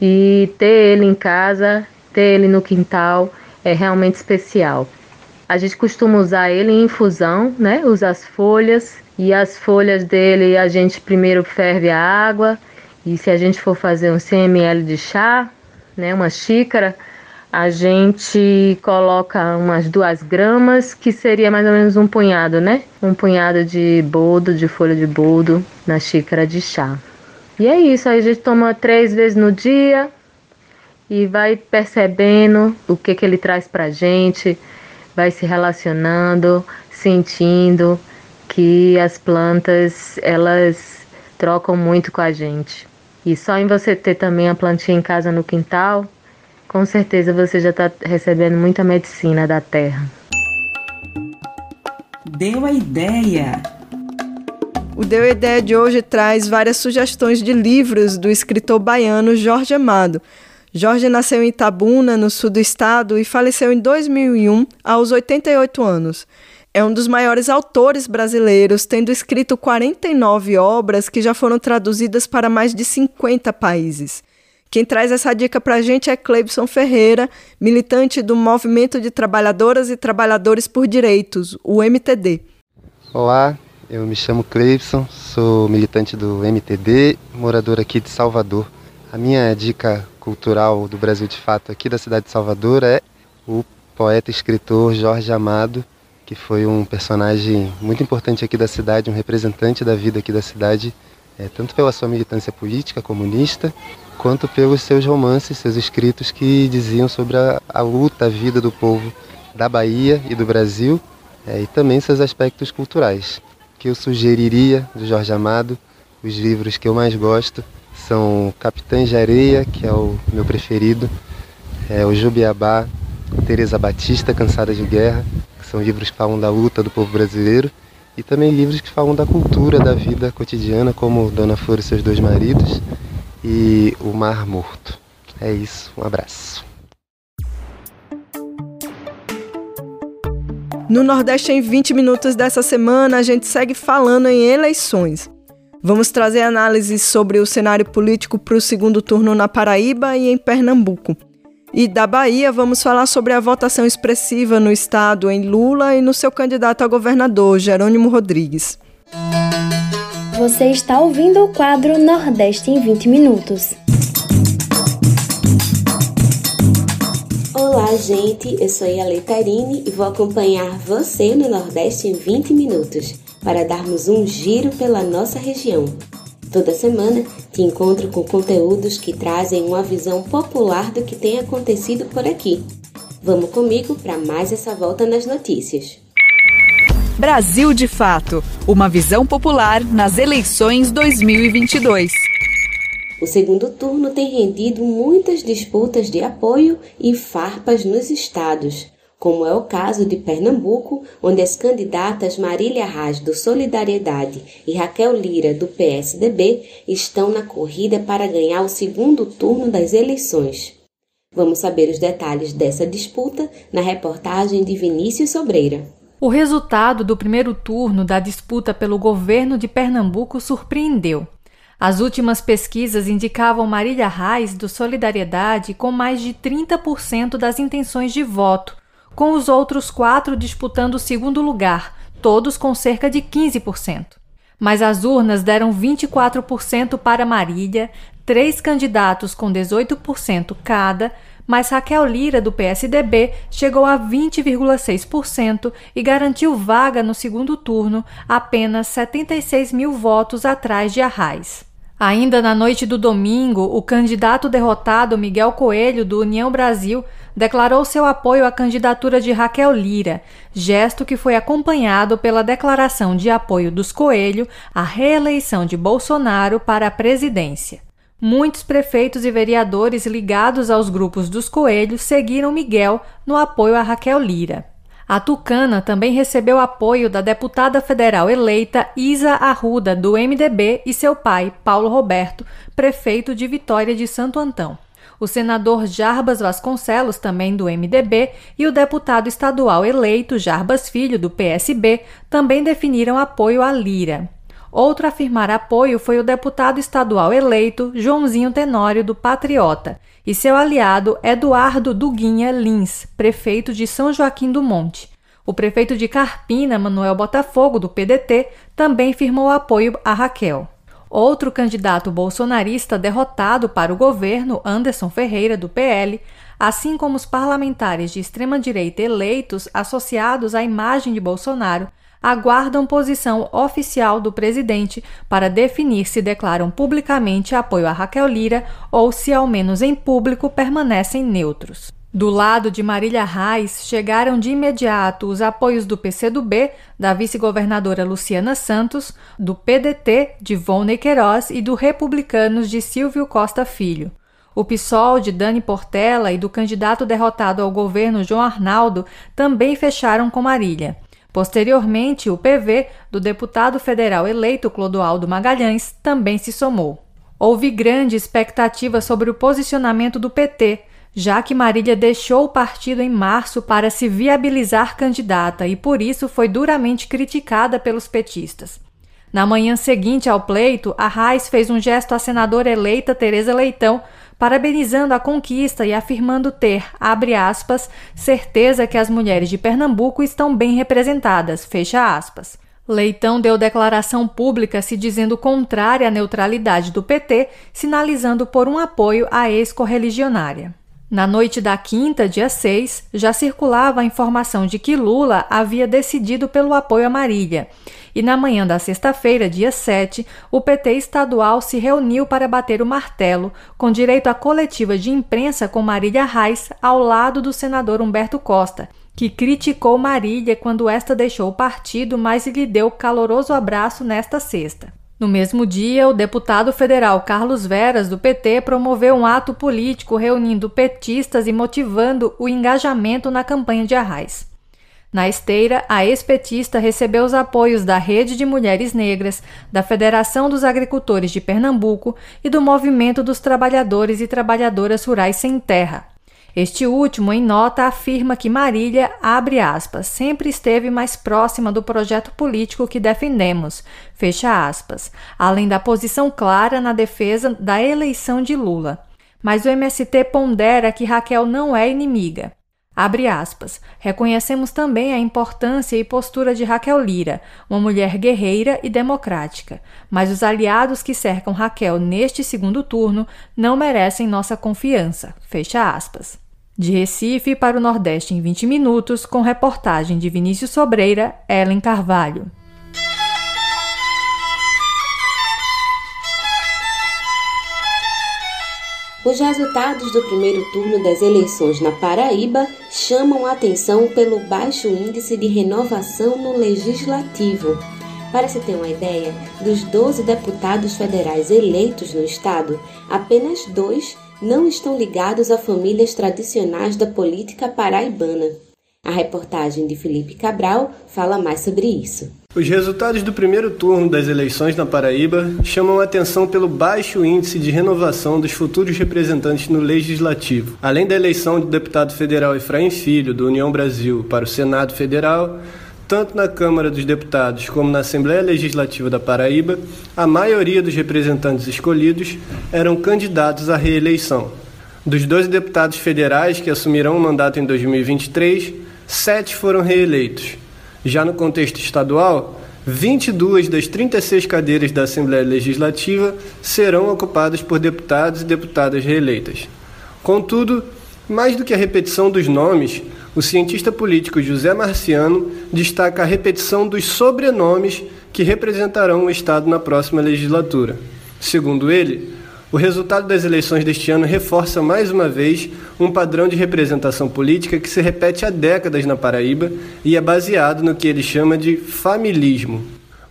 E ter ele em casa, ter ele no quintal é realmente especial. A gente costuma usar ele em infusão, né? Usa as folhas e as folhas dele a gente primeiro ferve a água e se a gente for fazer um 100 ml de chá, né? Uma xícara, a gente coloca umas duas gramas, que seria mais ou menos um punhado, né? Um punhado de boldo, de folha de boldo na xícara de chá. E é isso, aí a gente toma três vezes no dia e vai percebendo o que, que ele traz pra gente, vai se relacionando, sentindo que as plantas elas trocam muito com a gente. E só em você ter também a plantinha em casa no quintal, com certeza você já está recebendo muita medicina da terra. Deu a ideia! O Deu a Ideia de hoje traz várias sugestões de livros do escritor baiano Jorge Amado. Jorge nasceu em Itabuna, no sul do estado, e faleceu em 2001, aos 88 anos. É um dos maiores autores brasileiros, tendo escrito 49 obras que já foram traduzidas para mais de 50 países. Quem traz essa dica para a gente é Cleibson Ferreira, militante do Movimento de Trabalhadoras e Trabalhadores por Direitos, o MTD. Olá, eu me chamo Cleibson, sou militante do MTD, morador aqui de Salvador. A minha dica cultural do Brasil de Fato aqui da cidade de Salvador é o poeta e escritor Jorge Amado, que foi um personagem muito importante aqui da cidade, um representante da vida aqui da cidade, é, tanto pela sua militância política comunista, quanto pelos seus romances, seus escritos que diziam sobre a, a luta, a vida do povo da Bahia e do Brasil, é, e também seus aspectos culturais. Que eu sugeriria do Jorge Amado, os livros que eu mais gosto são Capitães de Areia, que é o meu preferido, é o Jubiabá, Teresa Batista, Cansada de Guerra, são livros que falam da luta do povo brasileiro, e também livros que falam da cultura, da vida cotidiana, como Dona Flor e seus dois maridos, e o Mar Morto. É isso, um abraço. No Nordeste em 20 minutos dessa semana, a gente segue falando em eleições. Vamos trazer análises sobre o cenário político para o segundo turno na Paraíba e em Pernambuco. E da Bahia, vamos falar sobre a votação expressiva no estado em Lula e no seu candidato a governador, Jerônimo Rodrigues. Você está ouvindo o quadro Nordeste em 20 Minutos. Olá, gente. Eu sou a Letarine e vou acompanhar você no Nordeste em 20 minutos para darmos um giro pela nossa região. Toda semana te encontro com conteúdos que trazem uma visão popular do que tem acontecido por aqui. Vamos comigo para mais essa volta nas notícias. Brasil de Fato Uma visão popular nas eleições 2022. O segundo turno tem rendido muitas disputas de apoio e farpas nos estados, como é o caso de Pernambuco, onde as candidatas Marília Raz, do Solidariedade, e Raquel Lira, do PSDB, estão na corrida para ganhar o segundo turno das eleições. Vamos saber os detalhes dessa disputa na reportagem de Vinícius Sobreira. O resultado do primeiro turno da disputa pelo governo de Pernambuco surpreendeu. As últimas pesquisas indicavam Marília Reis, do Solidariedade, com mais de 30% das intenções de voto, com os outros quatro disputando o segundo lugar, todos com cerca de 15%. Mas as urnas deram 24% para Marília, três candidatos com 18% cada, mas Raquel Lira, do PSDB, chegou a 20,6% e garantiu vaga no segundo turno, apenas 76 mil votos atrás de Arraes. Ainda na noite do domingo, o candidato derrotado Miguel Coelho, do União Brasil, declarou seu apoio à candidatura de Raquel Lira, gesto que foi acompanhado pela declaração de apoio dos Coelho à reeleição de Bolsonaro para a presidência. Muitos prefeitos e vereadores ligados aos grupos dos Coelhos seguiram Miguel no apoio a Raquel Lira. A Tucana também recebeu apoio da deputada federal eleita Isa Arruda, do MDB, e seu pai, Paulo Roberto, prefeito de Vitória de Santo Antão. O senador Jarbas Vasconcelos, também do MDB, e o deputado estadual eleito Jarbas Filho, do PSB, também definiram apoio a Lira. Outro a afirmar apoio foi o deputado estadual eleito Joãozinho Tenório, do Patriota, e seu aliado Eduardo Duguinha Lins, prefeito de São Joaquim do Monte. O prefeito de Carpina, Manuel Botafogo, do PDT, também firmou apoio a Raquel. Outro candidato bolsonarista derrotado para o governo, Anderson Ferreira, do PL, assim como os parlamentares de extrema-direita eleitos associados à imagem de Bolsonaro, aguardam posição oficial do presidente para definir se declaram publicamente apoio a Raquel Lira ou se, ao menos em público, permanecem neutros. Do lado de Marília Reis, chegaram de imediato os apoios do PCdoB, da vice-governadora Luciana Santos, do PDT, de Volney Queiroz e do Republicanos de Silvio Costa Filho. O PSOL de Dani Portela e do candidato derrotado ao governo João Arnaldo também fecharam com Marília. Posteriormente, o PV do deputado federal eleito Clodoaldo Magalhães também se somou. Houve grande expectativa sobre o posicionamento do PT, já que Marília deixou o partido em março para se viabilizar candidata e por isso foi duramente criticada pelos petistas. Na manhã seguinte ao pleito, a Raiz fez um gesto à senadora eleita Tereza Leitão, parabenizando a conquista e afirmando ter, abre aspas, certeza que as mulheres de Pernambuco estão bem representadas, fecha aspas. Leitão deu declaração pública se dizendo contrária à neutralidade do PT, sinalizando por um apoio à ex-correligionária. Na noite da quinta, dia 6, já circulava a informação de que Lula havia decidido pelo apoio a Marília. E na manhã da sexta-feira, dia 7, o PT estadual se reuniu para bater o martelo, com direito à coletiva de imprensa com Marília Reis ao lado do senador Humberto Costa, que criticou Marília quando esta deixou o partido, mas lhe deu caloroso abraço nesta sexta. No mesmo dia, o deputado federal Carlos Veras, do PT, promoveu um ato político reunindo petistas e motivando o engajamento na campanha de Arraes. Na esteira, a ex-petista recebeu os apoios da Rede de Mulheres Negras, da Federação dos Agricultores de Pernambuco e do Movimento dos Trabalhadores e Trabalhadoras Rurais Sem Terra. Este último, em nota, afirma que Marília, abre aspas, sempre esteve mais próxima do projeto político que defendemos, fecha aspas, além da posição clara na defesa da eleição de Lula. Mas o MST pondera que Raquel não é inimiga. Abre aspas. Reconhecemos também a importância e postura de Raquel Lira, uma mulher guerreira e democrática, mas os aliados que cercam Raquel neste segundo turno não merecem nossa confiança. Fecha aspas. De Recife para o Nordeste em 20 minutos, com reportagem de Vinícius Sobreira, Ellen Carvalho. Os resultados do primeiro turno das eleições na Paraíba chamam a atenção pelo baixo índice de renovação no legislativo. Para se ter uma ideia, dos 12 deputados federais eleitos no estado, apenas dois não estão ligados a famílias tradicionais da política paraibana. A reportagem de Felipe Cabral fala mais sobre isso. Os resultados do primeiro turno das eleições na Paraíba chamam a atenção pelo baixo índice de renovação dos futuros representantes no Legislativo. Além da eleição do deputado federal Efraim Filho, do União Brasil, para o Senado Federal, tanto na Câmara dos Deputados como na Assembleia Legislativa da Paraíba, a maioria dos representantes escolhidos eram candidatos à reeleição. Dos 12 deputados federais que assumirão o mandato em 2023, sete foram reeleitos. Já no contexto estadual, 22 das 36 cadeiras da Assembleia Legislativa serão ocupadas por deputados e deputadas reeleitas. Contudo, mais do que a repetição dos nomes, o cientista político José Marciano destaca a repetição dos sobrenomes que representarão o Estado na próxima legislatura. Segundo ele, o resultado das eleições deste ano reforça mais uma vez um padrão de representação política que se repete há décadas na Paraíba e é baseado no que ele chama de familismo.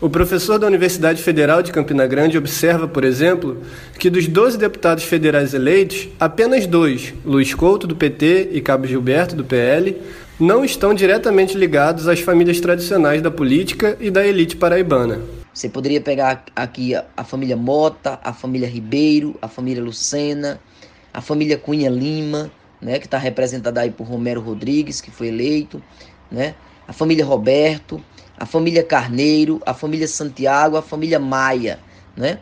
O professor da Universidade Federal de Campina Grande observa, por exemplo, que dos 12 deputados federais eleitos, apenas dois, Luiz Couto, do PT, e Cabo Gilberto, do PL, não estão diretamente ligados às famílias tradicionais da política e da elite paraibana. Você poderia pegar aqui a, família Mota, a família Ribeiro, a família Lucena, a família Cunha Lima, né, que está representada aí por Romero Rodrigues, que foi eleito, né, a família Roberto, a família Carneiro, a família Santiago, a família Maia, né?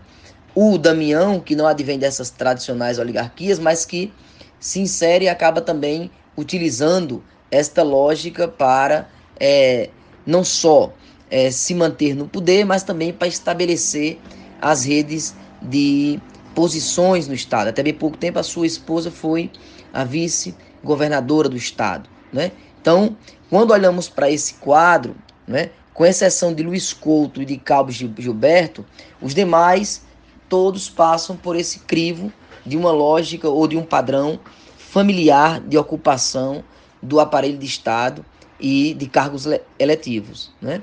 O Damião, que não advém dessas tradicionais oligarquias, mas que se insere e acaba também utilizando esta lógica para é, não só é, se manter no poder, mas também para estabelecer as redes de posições no Estado. Até bem pouco tempo a sua esposa foi a vice-governadora do Estado. Né? Então, quando olhamos para esse quadro, né, com exceção de Luiz Couto e de Cabo Gilberto, os demais todos passam por esse crivo de uma lógica ou de um padrão familiar de ocupação do aparelho de Estado e de cargos eletivos. Né?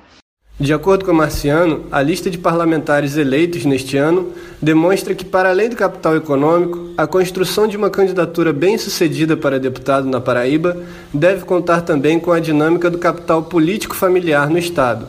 De acordo com Marciano, a lista de parlamentares eleitos neste ano demonstra que, para além do capital econômico, a construção de uma candidatura bem-sucedida para deputado na Paraíba deve contar também com a dinâmica do capital político familiar no Estado.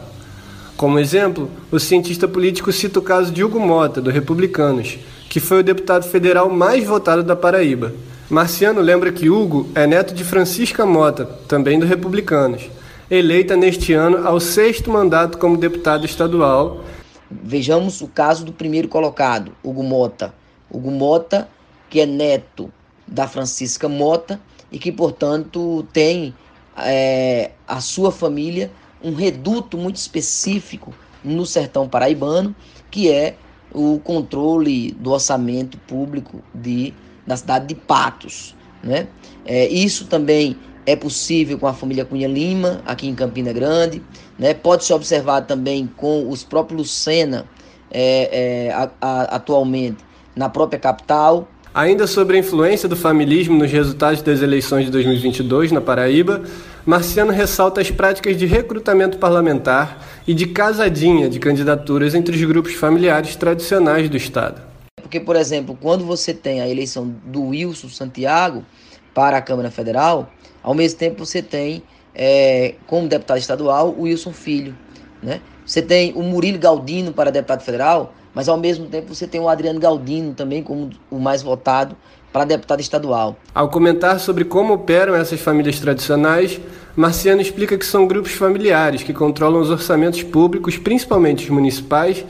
Como exemplo, o cientista político cita o caso de Hugo Mota, do Republicanos, que foi o deputado federal mais votado da Paraíba. Marciano lembra que Hugo é neto de Francisca Mota, também do Republicanos eleita neste ano ao sexto mandato como deputado estadual. Vejamos o caso do primeiro colocado, Hugo Mota. Hugo Mota, que é neto da Francisca Mota e que, portanto, tem é, a sua família um reduto muito específico no sertão paraibano, que é o controle do orçamento público de, da cidade de Patos. Né? É, isso também é possível com a família Cunha Lima, aqui em Campina Grande. Né? Pode-se observar também com os próprios Lucena, é, é, a, a, atualmente, na própria capital. Ainda sobre a influência do familismo nos resultados das eleições de 2022 na Paraíba, Marciano ressalta as práticas de recrutamento parlamentar e de casadinha de candidaturas entre os grupos familiares tradicionais do Estado. Porque, por exemplo, quando você tem a eleição do Wilson Santiago para a Câmara Federal, ao mesmo tempo, você tem, é, como deputado estadual, o Wilson Filho. Né? Você tem o Murilo Galdino para deputado federal, mas ao mesmo tempo você tem o Adriano Galdino também como o mais votado para deputado estadual. Ao comentar sobre como operam essas famílias tradicionais, Marciano explica que são grupos familiares que controlam os orçamentos públicos, principalmente os municipais,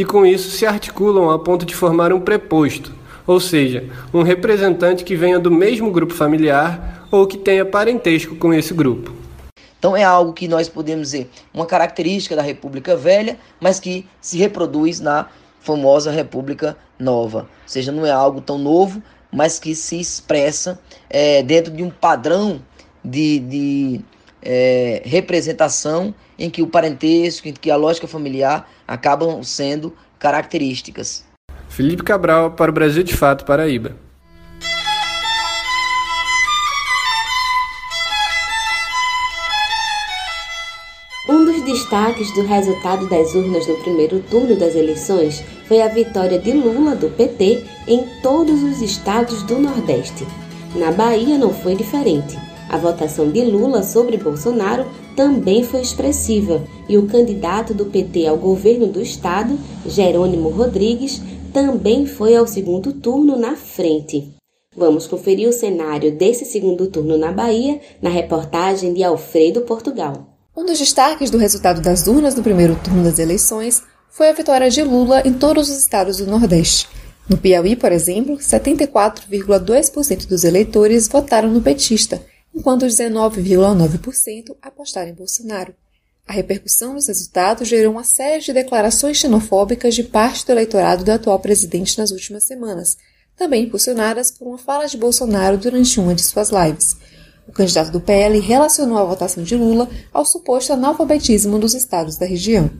e com isso se articulam a ponto de formar um preposto, ou seja, um representante que venha do mesmo grupo familiar ou que tenha parentesco com esse grupo. Então é algo que nós podemos dizer uma característica da República Velha, mas que se reproduz na famosa República Nova. Ou seja, não é algo tão novo, mas que se expressa é, dentro de um padrão de, de é, representação em que o parentesco, em que a lógica familiar acabam sendo características. Felipe Cabral para o Brasil de Fato Paraíba. Um dos destaques do resultado das urnas no primeiro turno das eleições foi a vitória de Lula do PT em todos os estados do Nordeste. Na Bahia não foi diferente. A votação de Lula sobre Bolsonaro também foi expressiva e o candidato do PT ao governo do estado, Jerônimo Rodrigues, também foi ao segundo turno na frente. Vamos conferir o cenário desse segundo turno na Bahia na reportagem de Alfredo Portugal. Um dos destaques do resultado das urnas no primeiro turno das eleições foi a vitória de Lula em todos os estados do Nordeste. No Piauí, por exemplo, 74,2% dos eleitores votaram no petista, enquanto 19,9% apostaram em Bolsonaro. A repercussão dos resultados gerou uma série de declarações xenofóbicas de parte do eleitorado do atual presidente nas últimas semanas, também impulsionadas por uma fala de Bolsonaro durante uma de suas lives. O candidato do PL relacionou a votação de Lula ao suposto analfabetismo dos estados da região.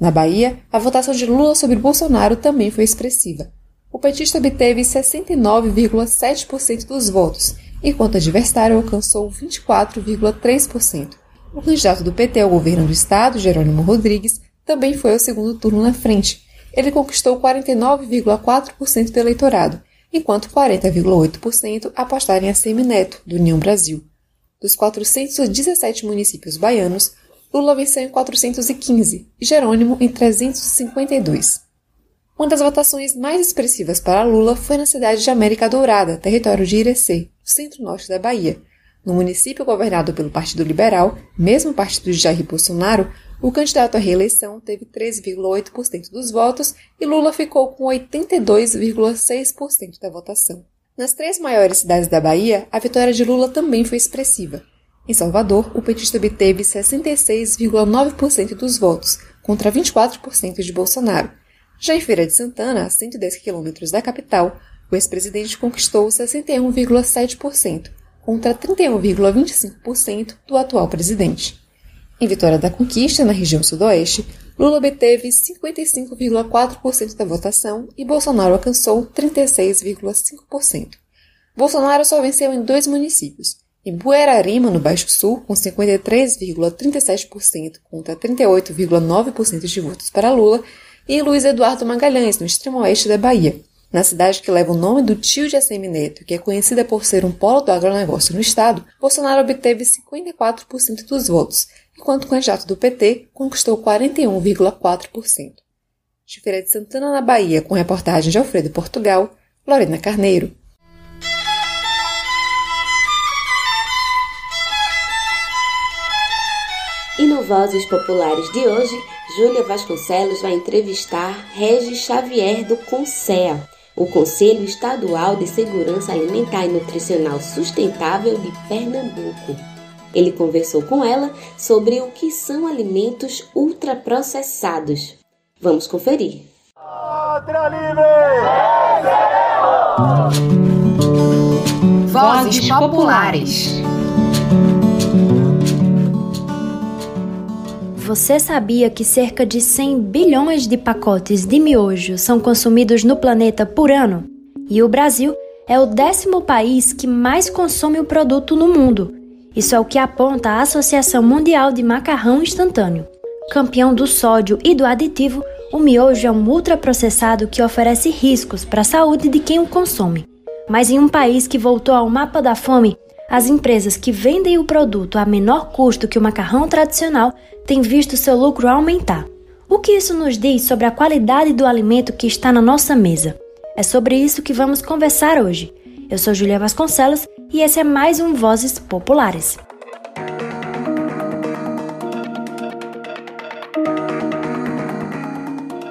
Na Bahia, a votação de Lula sobre Bolsonaro também foi expressiva. O petista obteve 69,7% dos votos, enquanto o adversário alcançou 24,3%. O candidato do PT ao governo do estado, Jerônimo Rodrigues, também foi ao segundo turno na frente. Ele conquistou 49,4% do eleitorado, enquanto 40,8% apostaram em ACM Neto, do União Brasil. Dos 417 municípios baianos, Lula venceu em 415 e Jerônimo em 352. Uma das votações mais expressivas para Lula foi na cidade de América Dourada, território de Irecê, no centro-norte da Bahia. No município governado pelo Partido Liberal, mesmo partido de Jair Bolsonaro, o candidato à reeleição teve 13,8% dos votos e Lula ficou com 82,6% da votação. Nas três maiores cidades da Bahia, a vitória de Lula também foi expressiva. Em Salvador, o petista obteve 66,9% dos votos, contra 24% de Bolsonaro. Já em Feira de Santana, a 110 quilômetros da capital, o ex-presidente conquistou 61,7%, contra 31,25% do atual presidente. Em Vitória da Conquista, na região sudoeste, Lula obteve 55,4% da votação e Bolsonaro alcançou 36,5%. Bolsonaro só venceu em dois municípios, em Buerarima, no Baixo Sul, com 53,37% contra 38,9% de votos para Lula, e Luiz Eduardo Magalhães, no extremo oeste da Bahia, na cidade que leva o nome do tio de ACM Neto, que é conhecida por ser um polo do agronegócio no estado, Bolsonaro obteve 54% dos votos, enquanto o candidato do PT conquistou 41,4%. De Feira de Santana, na Bahia, com reportagem de Alfredo Portugal, Lorena Carneiro. E no Vozes Populares de hoje, Júlia Vasconcelos vai entrevistar Regis Xavier do CONSEA, o Conselho Estadual de Segurança Alimentar e Nutricional Sustentável de Pernambuco. Ele conversou com ela sobre o que são alimentos ultraprocessados. Vamos conferir. Vozes Populares. Você sabia que cerca de 100 bilhões de pacotes de miojo são consumidos no planeta por ano? E o Brasil é o décimo país que mais consome o produto no mundo, isso é o que aponta a Associação Mundial de Macarrão Instantâneo. Campeão do sódio e do aditivo, o miojo é um ultraprocessado que oferece riscos para a saúde de quem o consome. Mas em um país que voltou ao mapa da fome, as empresas que vendem o produto a menor custo que o macarrão tradicional têm visto seu lucro aumentar. O que isso nos diz sobre a qualidade do alimento que está na nossa mesa? É sobre isso que vamos conversar hoje. Eu sou Julia Vasconcelos e esse é mais um Vozes Populares.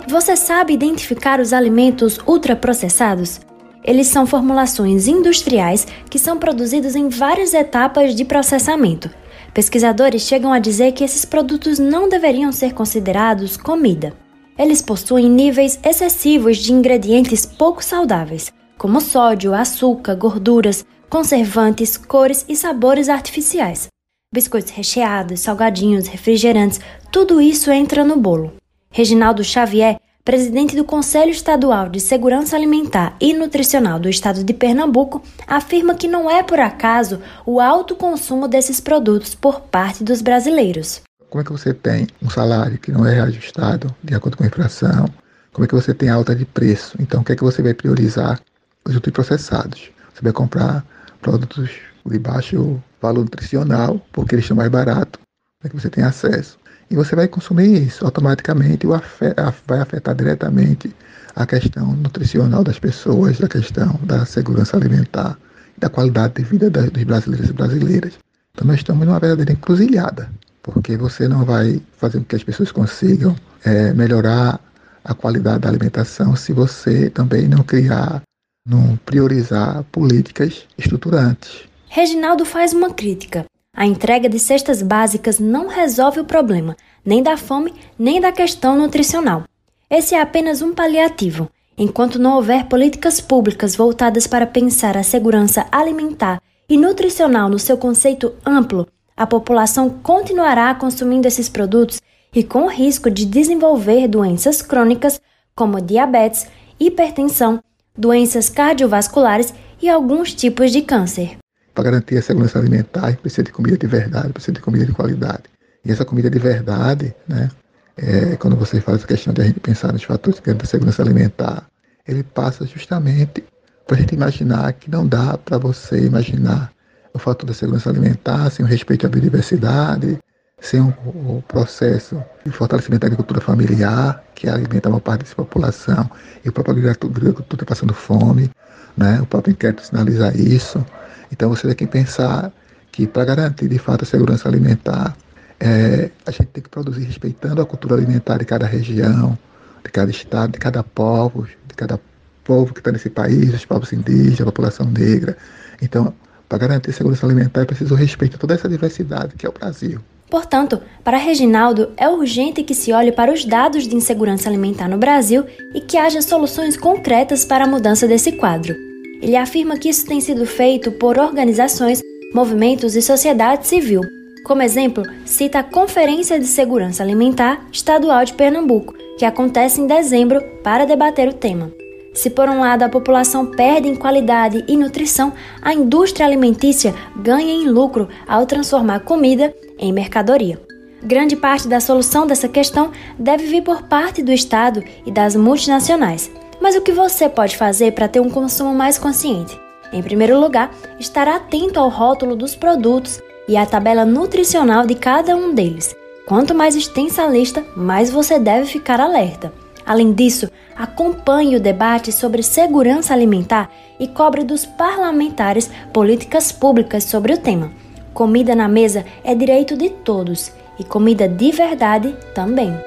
Você sabe identificar os alimentos ultraprocessados? Eles são formulações industriais que são produzidos em várias etapas de processamento. Pesquisadores chegam a dizer que esses produtos não deveriam ser considerados comida. Eles possuem níveis excessivos de ingredientes pouco saudáveis, como sódio, açúcar, gorduras, conservantes, cores e sabores artificiais. Biscoitos recheados, salgadinhos, refrigerantes, tudo isso entra no bolo. Reginaldo Xavier, presidente do Conselho Estadual de Segurança Alimentar e Nutricional do Estado de Pernambuco, afirma que não é por acaso o alto consumo desses produtos por parte dos brasileiros. Como é que você tem um salário que não é reajustado de acordo com a inflação? Como é que você tem alta de preço? Então, o que é que você vai priorizar? Os ultraprocessados. Você vai comprar produtos de baixo valor nutricional, porque eles são mais baratos, para que você tenha acesso. E você vai consumir isso automaticamente, vai afetar diretamente a questão nutricional das pessoas, a questão da segurança alimentar, da qualidade de vida dos brasileiros e brasileiras. Então nós estamos numa verdadeira encruzilhada, porque você não vai fazer com que as pessoas consigam é, melhorar a qualidade da alimentação se você também não criar não priorizar políticas estruturantes. Reginaldo faz uma crítica. A entrega de cestas básicas não resolve o problema, nem da fome, nem da questão nutricional. Esse é apenas um paliativo. Enquanto não houver políticas públicas voltadas para pensar a segurança alimentar e nutricional no seu conceito amplo, a população continuará consumindo esses produtos e com o risco de desenvolver doenças crônicas como diabetes, hipertensão doenças cardiovasculares e alguns tipos de câncer. Para garantir a segurança alimentar, precisa de comida de verdade, precisa de comida de qualidade. E essa comida de verdade, né, é, quando você faz a questão de a gente pensar nos fatores que da segurança alimentar, ele passa justamente para a gente imaginar que não dá para você imaginar o fator da segurança alimentar sem o respeito à biodiversidade, sem o, o processo de fortalecimento da agricultura familiar, que alimenta uma parte dessa população, e o próprio agricultor está passando fome, né? o próprio inquérito sinaliza isso. Então você tem que pensar que para garantir de fato a segurança alimentar, é, a gente tem que produzir respeitando a cultura alimentar de cada região, de cada estado, de cada povo, de cada povo que está nesse país, os povos indígenas, a população negra. Então, para garantir a segurança alimentar é preciso respeito a toda essa diversidade que é o Brasil. Portanto, para Reginaldo, é urgente que se olhe para os dados de insegurança alimentar no Brasil e que haja soluções concretas para a mudança desse quadro. Ele afirma que isso tem sido feito por organizações, movimentos e sociedade civil. Como exemplo, cita a Conferência de Segurança Alimentar Estadual de Pernambuco, que acontece em dezembro para debater o tema. Se por um lado a população perde em qualidade e nutrição, a indústria alimentícia ganha em lucro ao transformar comida em mercadoria. Grande parte da solução dessa questão deve vir por parte do Estado e das multinacionais. Mas o que você pode fazer para ter um consumo mais consciente? Em primeiro lugar, estar atento ao rótulo dos produtos e à tabela nutricional de cada um deles. Quanto mais extensa a lista, mais você deve ficar alerta. Além disso, acompanhe o debate sobre segurança alimentar e cobre dos parlamentares políticas públicas sobre o tema. Comida na mesa é direito de todos e comida de verdade também.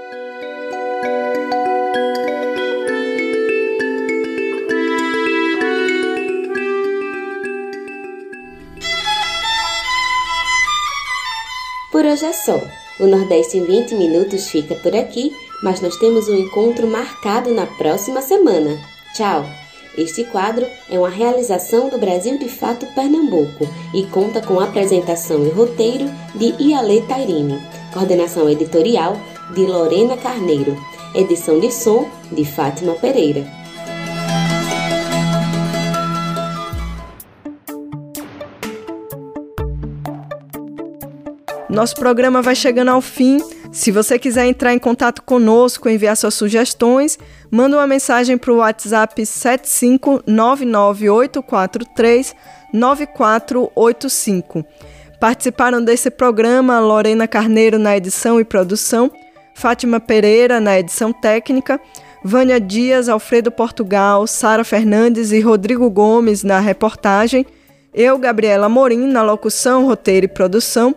Hoje é só. O Nordeste em 20 minutos fica por aqui mas nós temos um encontro marcado na próxima semana. Tchau! Este quadro é uma realização do Brasil de Fato Pernambuco e conta com apresentação e roteiro de Iale Tairine, coordenação editorial de Lorena Carneiro, edição de som de Fátima Pereira. Nosso programa vai chegando ao fim. Se você quiser entrar em contato conosco, enviar suas sugestões, manda uma mensagem para o WhatsApp 75998439485. Participaram desse programa Lorena Carneiro na edição e produção, Fátima Pereira na edição técnica, Vânia Dias, Alfredo Portugal, Sara Fernandes e Rodrigo Gomes na reportagem, eu, Gabriela Morim, na locução, roteiro e produção,